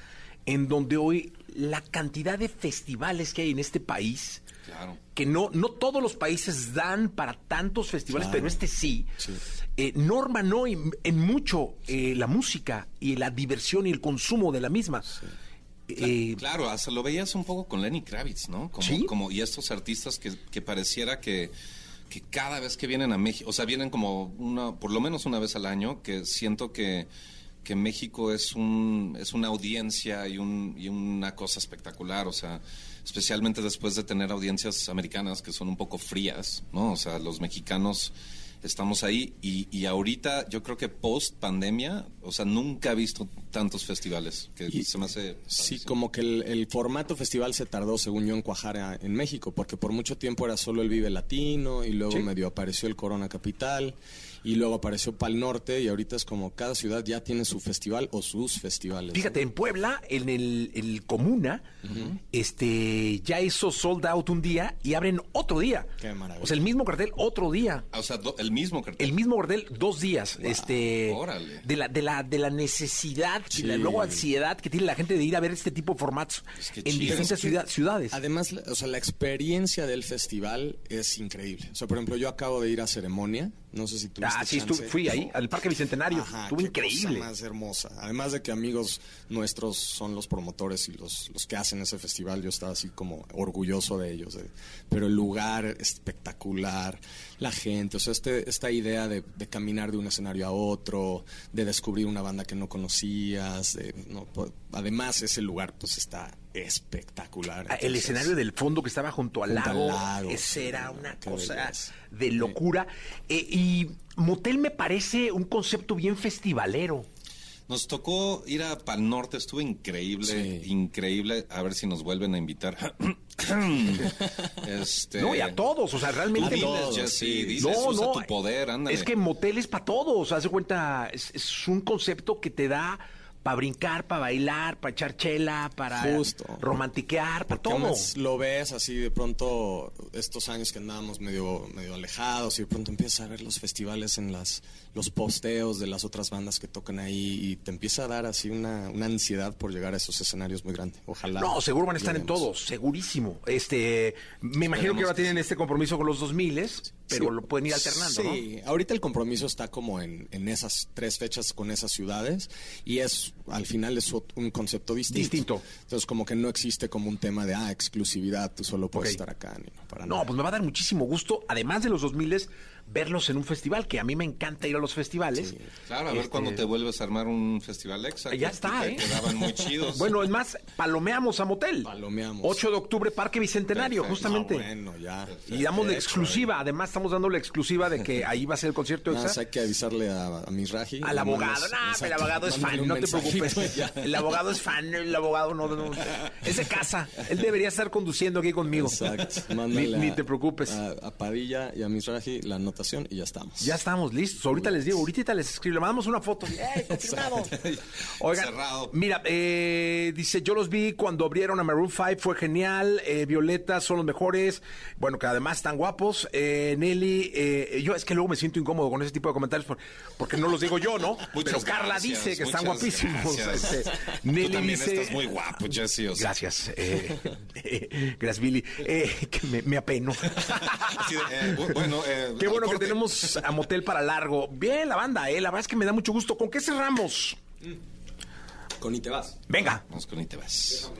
en donde hoy la cantidad de festivales que hay en este país, Claro. que no, no todos los países dan para tantos festivales, Claro. pero este sí, Sí. eh, norma no en, en mucho eh, la música y la diversión y el consumo de la misma. Eh, Claro, hasta lo veías un poco con Lenny Kravitz, ¿no? Como, Sí. como y estos artistas que, que pareciera que, que cada vez que vienen a México, o sea, vienen como una, por lo menos una vez al año, que siento que, que México es un, es una audiencia y, un, y una cosa espectacular, o sea, especialmente después de tener audiencias americanas que son un poco frías, ¿no? O sea, los mexicanos estamos ahí y, y ahorita yo creo que post pandemia, o sea, nunca he visto tantos festivales que Y- se me hace Sí, como que el, el formato festival se tardó, según yo, en cuajar a- en México, porque por mucho tiempo era solo el Vive Latino y luego Sí. medio apareció el Corona Capital y luego apareció Pal Norte y ahorita es como cada ciudad ya tiene su festival o sus festivales. ¿no? Fíjate, en Puebla, en el, el Comuna, este, ya hizo sold out un día y abren otro día. Qué maravilla. O sea, el mismo cartel otro día. Ah, O sea, do- el mismo cartel. El mismo cartel dos días. este, órale. de la, de la, de la necesidad y la luego ansiedad que tiene la gente de ir a ver este tipo de formatos Es que en chido. diferentes Es que- ciudad- ciudades. Además, la- o sea, la experiencia del festival es increíble. O sea, por ejemplo, yo acabo de ir a ceremonia. No sé si tú Ah, sí, estuve- fui ahí, al Parque Bicentenario. Estuvo qué increíble. cosa más hermosa. Además de que amigos nuestros son los promotores y los, los que hacen ese festival, yo estaba así como orgulloso de ellos. de- pero el lugar espectacular, la gente, o sea, este, esta idea de, de caminar de un escenario a otro, de descubrir una banda que no conocías, de, no, además ese lugar pues está espectacular. Ah, el escenario del fondo que estaba junto al Junto al lago, lago, ese sí, era no, una cosa belleza. de locura. Eh, y motel me parece un concepto bien festivalero. Nos tocó ir a Pal Norte, estuvo increíble, Sí. increíble. A ver si nos vuelven a invitar. este, No, y a todos, o sea, realmente. todos, sí. dices, usa tu poder, ándale. Es que motel es para todos, haz de cuenta, es, es un concepto que te da para brincar, para bailar, para echar chela, para Justo. romantiquear, para todo. lo ves así de pronto, estos años que andábamos medio, medio alejados y de pronto empiezas a ver los festivales en las, los posteos de las otras bandas que tocan ahí y te empieza a dar así una, una ansiedad por llegar a esos escenarios muy grandes. Ojalá. No, seguro van a estar en todos, segurísimo. Este, me imagino que ahora tienen este compromiso con los 2000, pero Sí. lo pueden ir alternando, ¿no? Sí, ahorita el compromiso está como en, en esas tres fechas con esas ciudades y es al final es un concepto distinto. Distinto. Entonces como que no existe como un tema de ah, exclusividad, tú solo puedes estar acá ni no, para No, nada. pues me va a dar muchísimo gusto, además de los 2000 verlos en un festival, que a mí me encanta ir a los festivales. Claro, a ver Este, cuándo te vuelves a armar un festival exa. Ya está, ¿eh? Quedaban muy chidos. Bueno, es más, palomeamos a motel. Palomeamos. 8 de octubre, Parque Bicentenario, Perfecto. justamente. Ah, bueno, ya. Y damos la exclusiva, además estamos dando la exclusiva de que ahí va a ser el concierto Nada exa. hay que avisarle a, a Misraji. Al abogado, no, el abogado es fan, no te preocupes. El abogado es fan, el abogado no, no, es de casa. Él debería estar conduciendo aquí conmigo. Exacto. Ni, Mándale ni a- te preocupes. A, a Padilla y a Misraji la nota anotación y ya estamos. Ya estamos listos. Ahorita les digo, ahorita les escribo, le mandamos una foto. ¡Ey, confirmado! Oigan, Cerrado. mira, eh, dice, yo los vi cuando abrieron a Maroon 5, fue genial. Eh, Violeta son los mejores. Bueno, que además están guapos. Eh, Nelly, eh, yo es que luego me siento incómodo con ese tipo de comentarios por- porque no los digo yo, ¿no? Muchas Pero Carla gracias, dice que están guapísimos. Este, Tú Nelly también dice, estás muy guapo, Jesse. o sea, Gracias. eh, eh, gracias, Billy. Eh, que me, me apeno. eh, bu- bueno, eh, Qué al bueno que tenemos a Motel para largo. Bien, la banda, eh. La verdad es que me da mucho gusto. ¿Con qué cerramos? Con y te vas. Venga. Vamos con y te vas.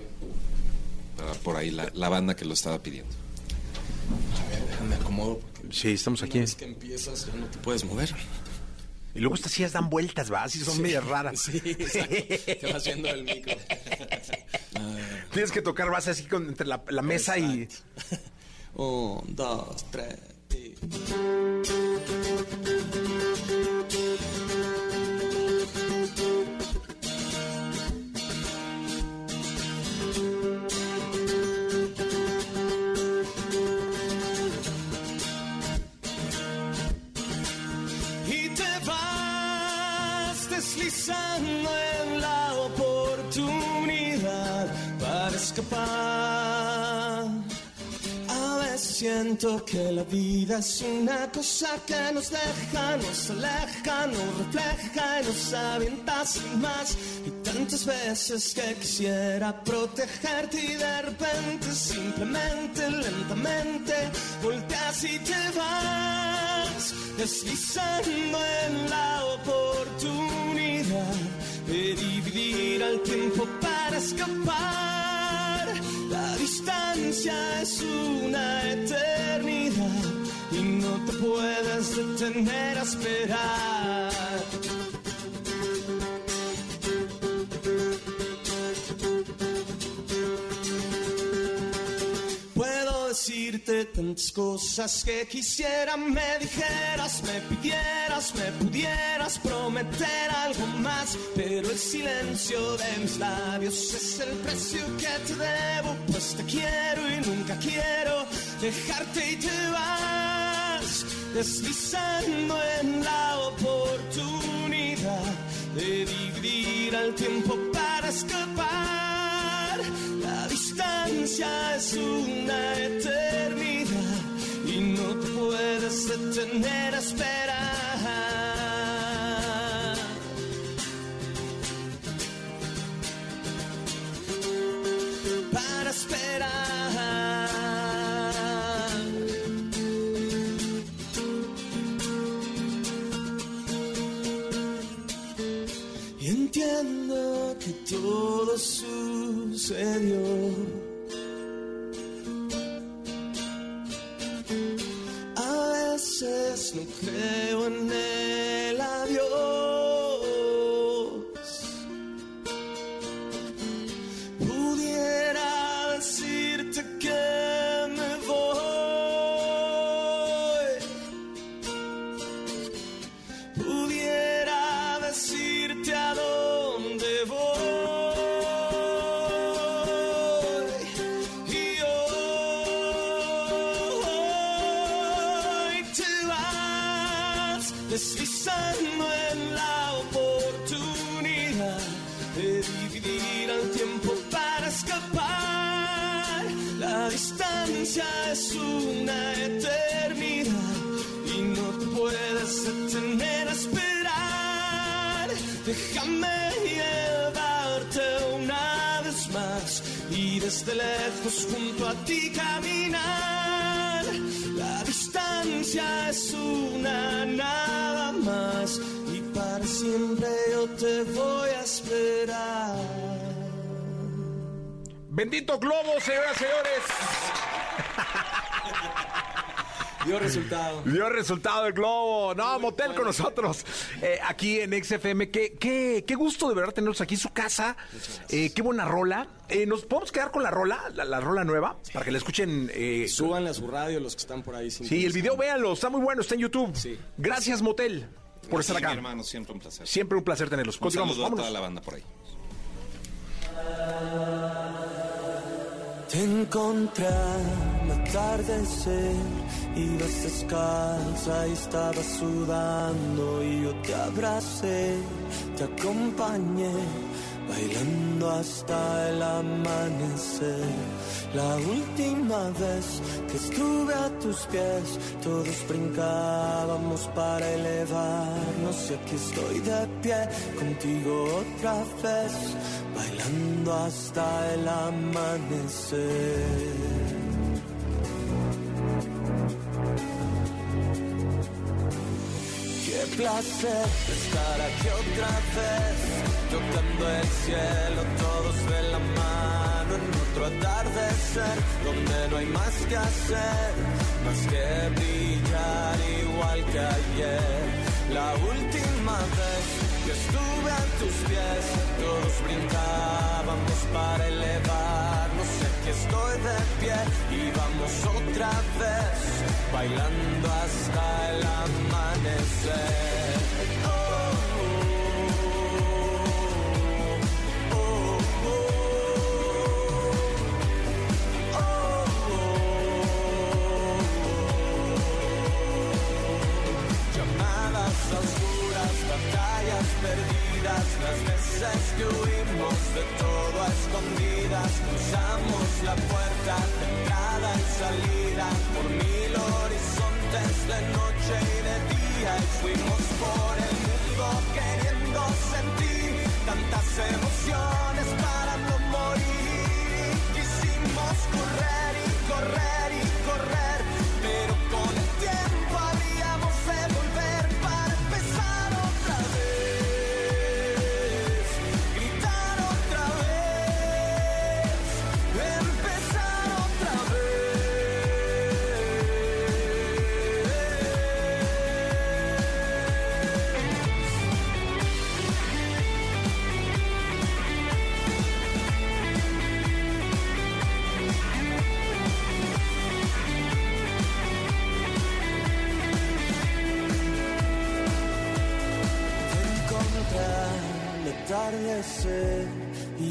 Para por ahí la, la banda que lo estaba pidiendo. Me acomodo porque Sí, estamos una aquí. vez que empiezas ya no te puedes mover. Y luego estas sillas dan vueltas, ¿va? Así son medias raras. Sí, exacto. Te vas yendo del micro. Tienes que tocar base así con, entre la, la mesa y... Un, dos, tres. Y- siento que la vida es una cosa que nos deja, nos aleja, nos refleja y nos avienta sin más. Y tantas veces que quisiera protegerte y de repente, simplemente, lentamente, volteas y te vas, deslizando en la oportunidad de dividir al tiempo para escapar. Distancia es una eternidad y no te puedes detener a esperar. Tantas cosas que quisiera me dijeras, me pidieras, me pudieras prometer algo más, pero el silencio de mis labios es el precio que te debo, pues te quiero y nunca quiero dejarte y te vas deslizando en la oportunidad de dividir al tiempo para escapar. La distancia es una eternidad puedes detener a esperar. Para esperar. Bendito globo, señoras y señores. Dio resultado. Dio resultado el globo. No, motel con nosotros. eh, aquí en XFM. Qué, qué, qué gusto de verdad tenerlos aquí en su casa. Eh, qué buena rola. Eh, ¿Nos podemos quedar con la rola? La, la rola nueva. Para que la escuchen. eh, Súbanle a su radio los que están por ahí. sí, el video véanlo. Está muy bueno. Está en YouTube. Sí. Gracias, motel, por Sí, estar mi acá. hermano, siempre un placer. Siempre un placer tenerlos. Un Continuamos. saludo a toda la banda por ahí. Te encontré un atardecer, ibas descalza y estabas sudando y yo te abracé, te acompañé bailando hasta el amanecer. La última vez que estuve a tus pies, todos brincábamos para elevarnos y aquí estoy de pie contigo otra vez, hasta el amanecer. Qué placer estar aquí otra vez, tocando el cielo, todos de la mano en otro atardecer, donde no hay más que hacer, más que brillar igual que ayer. La última vez que estuve a tus pies, todos brincábamos para elevarnos, sé que estoy de pie. Y vamos otra vez, bailando hasta el amanecer. Batallas perdidas, las veces que huimos de todo a escondidas, cruzamos la puerta de entrada y salida por mil horizontes de noche y de día y fuimos por el mundo queriendo sentir tantas emociones para no morir. Quisimos correr y correr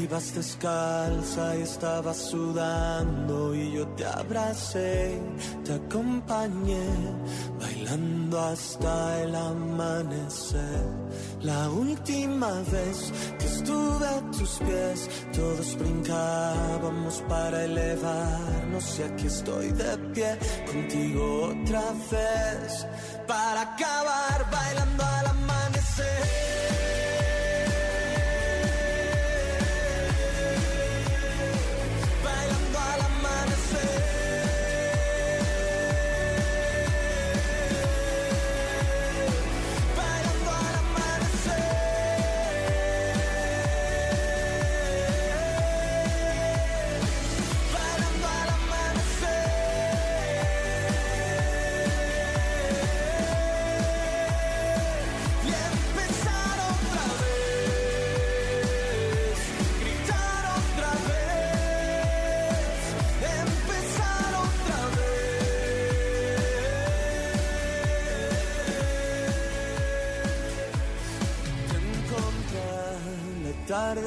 ibas descalza y estabas sudando y yo te abracé, te acompañé, bailando hasta el amanecer. La última vez que estuve a tus pies, todos brincábamos para elevarnos y aquí estoy de pie contigo otra vez para acabar bailando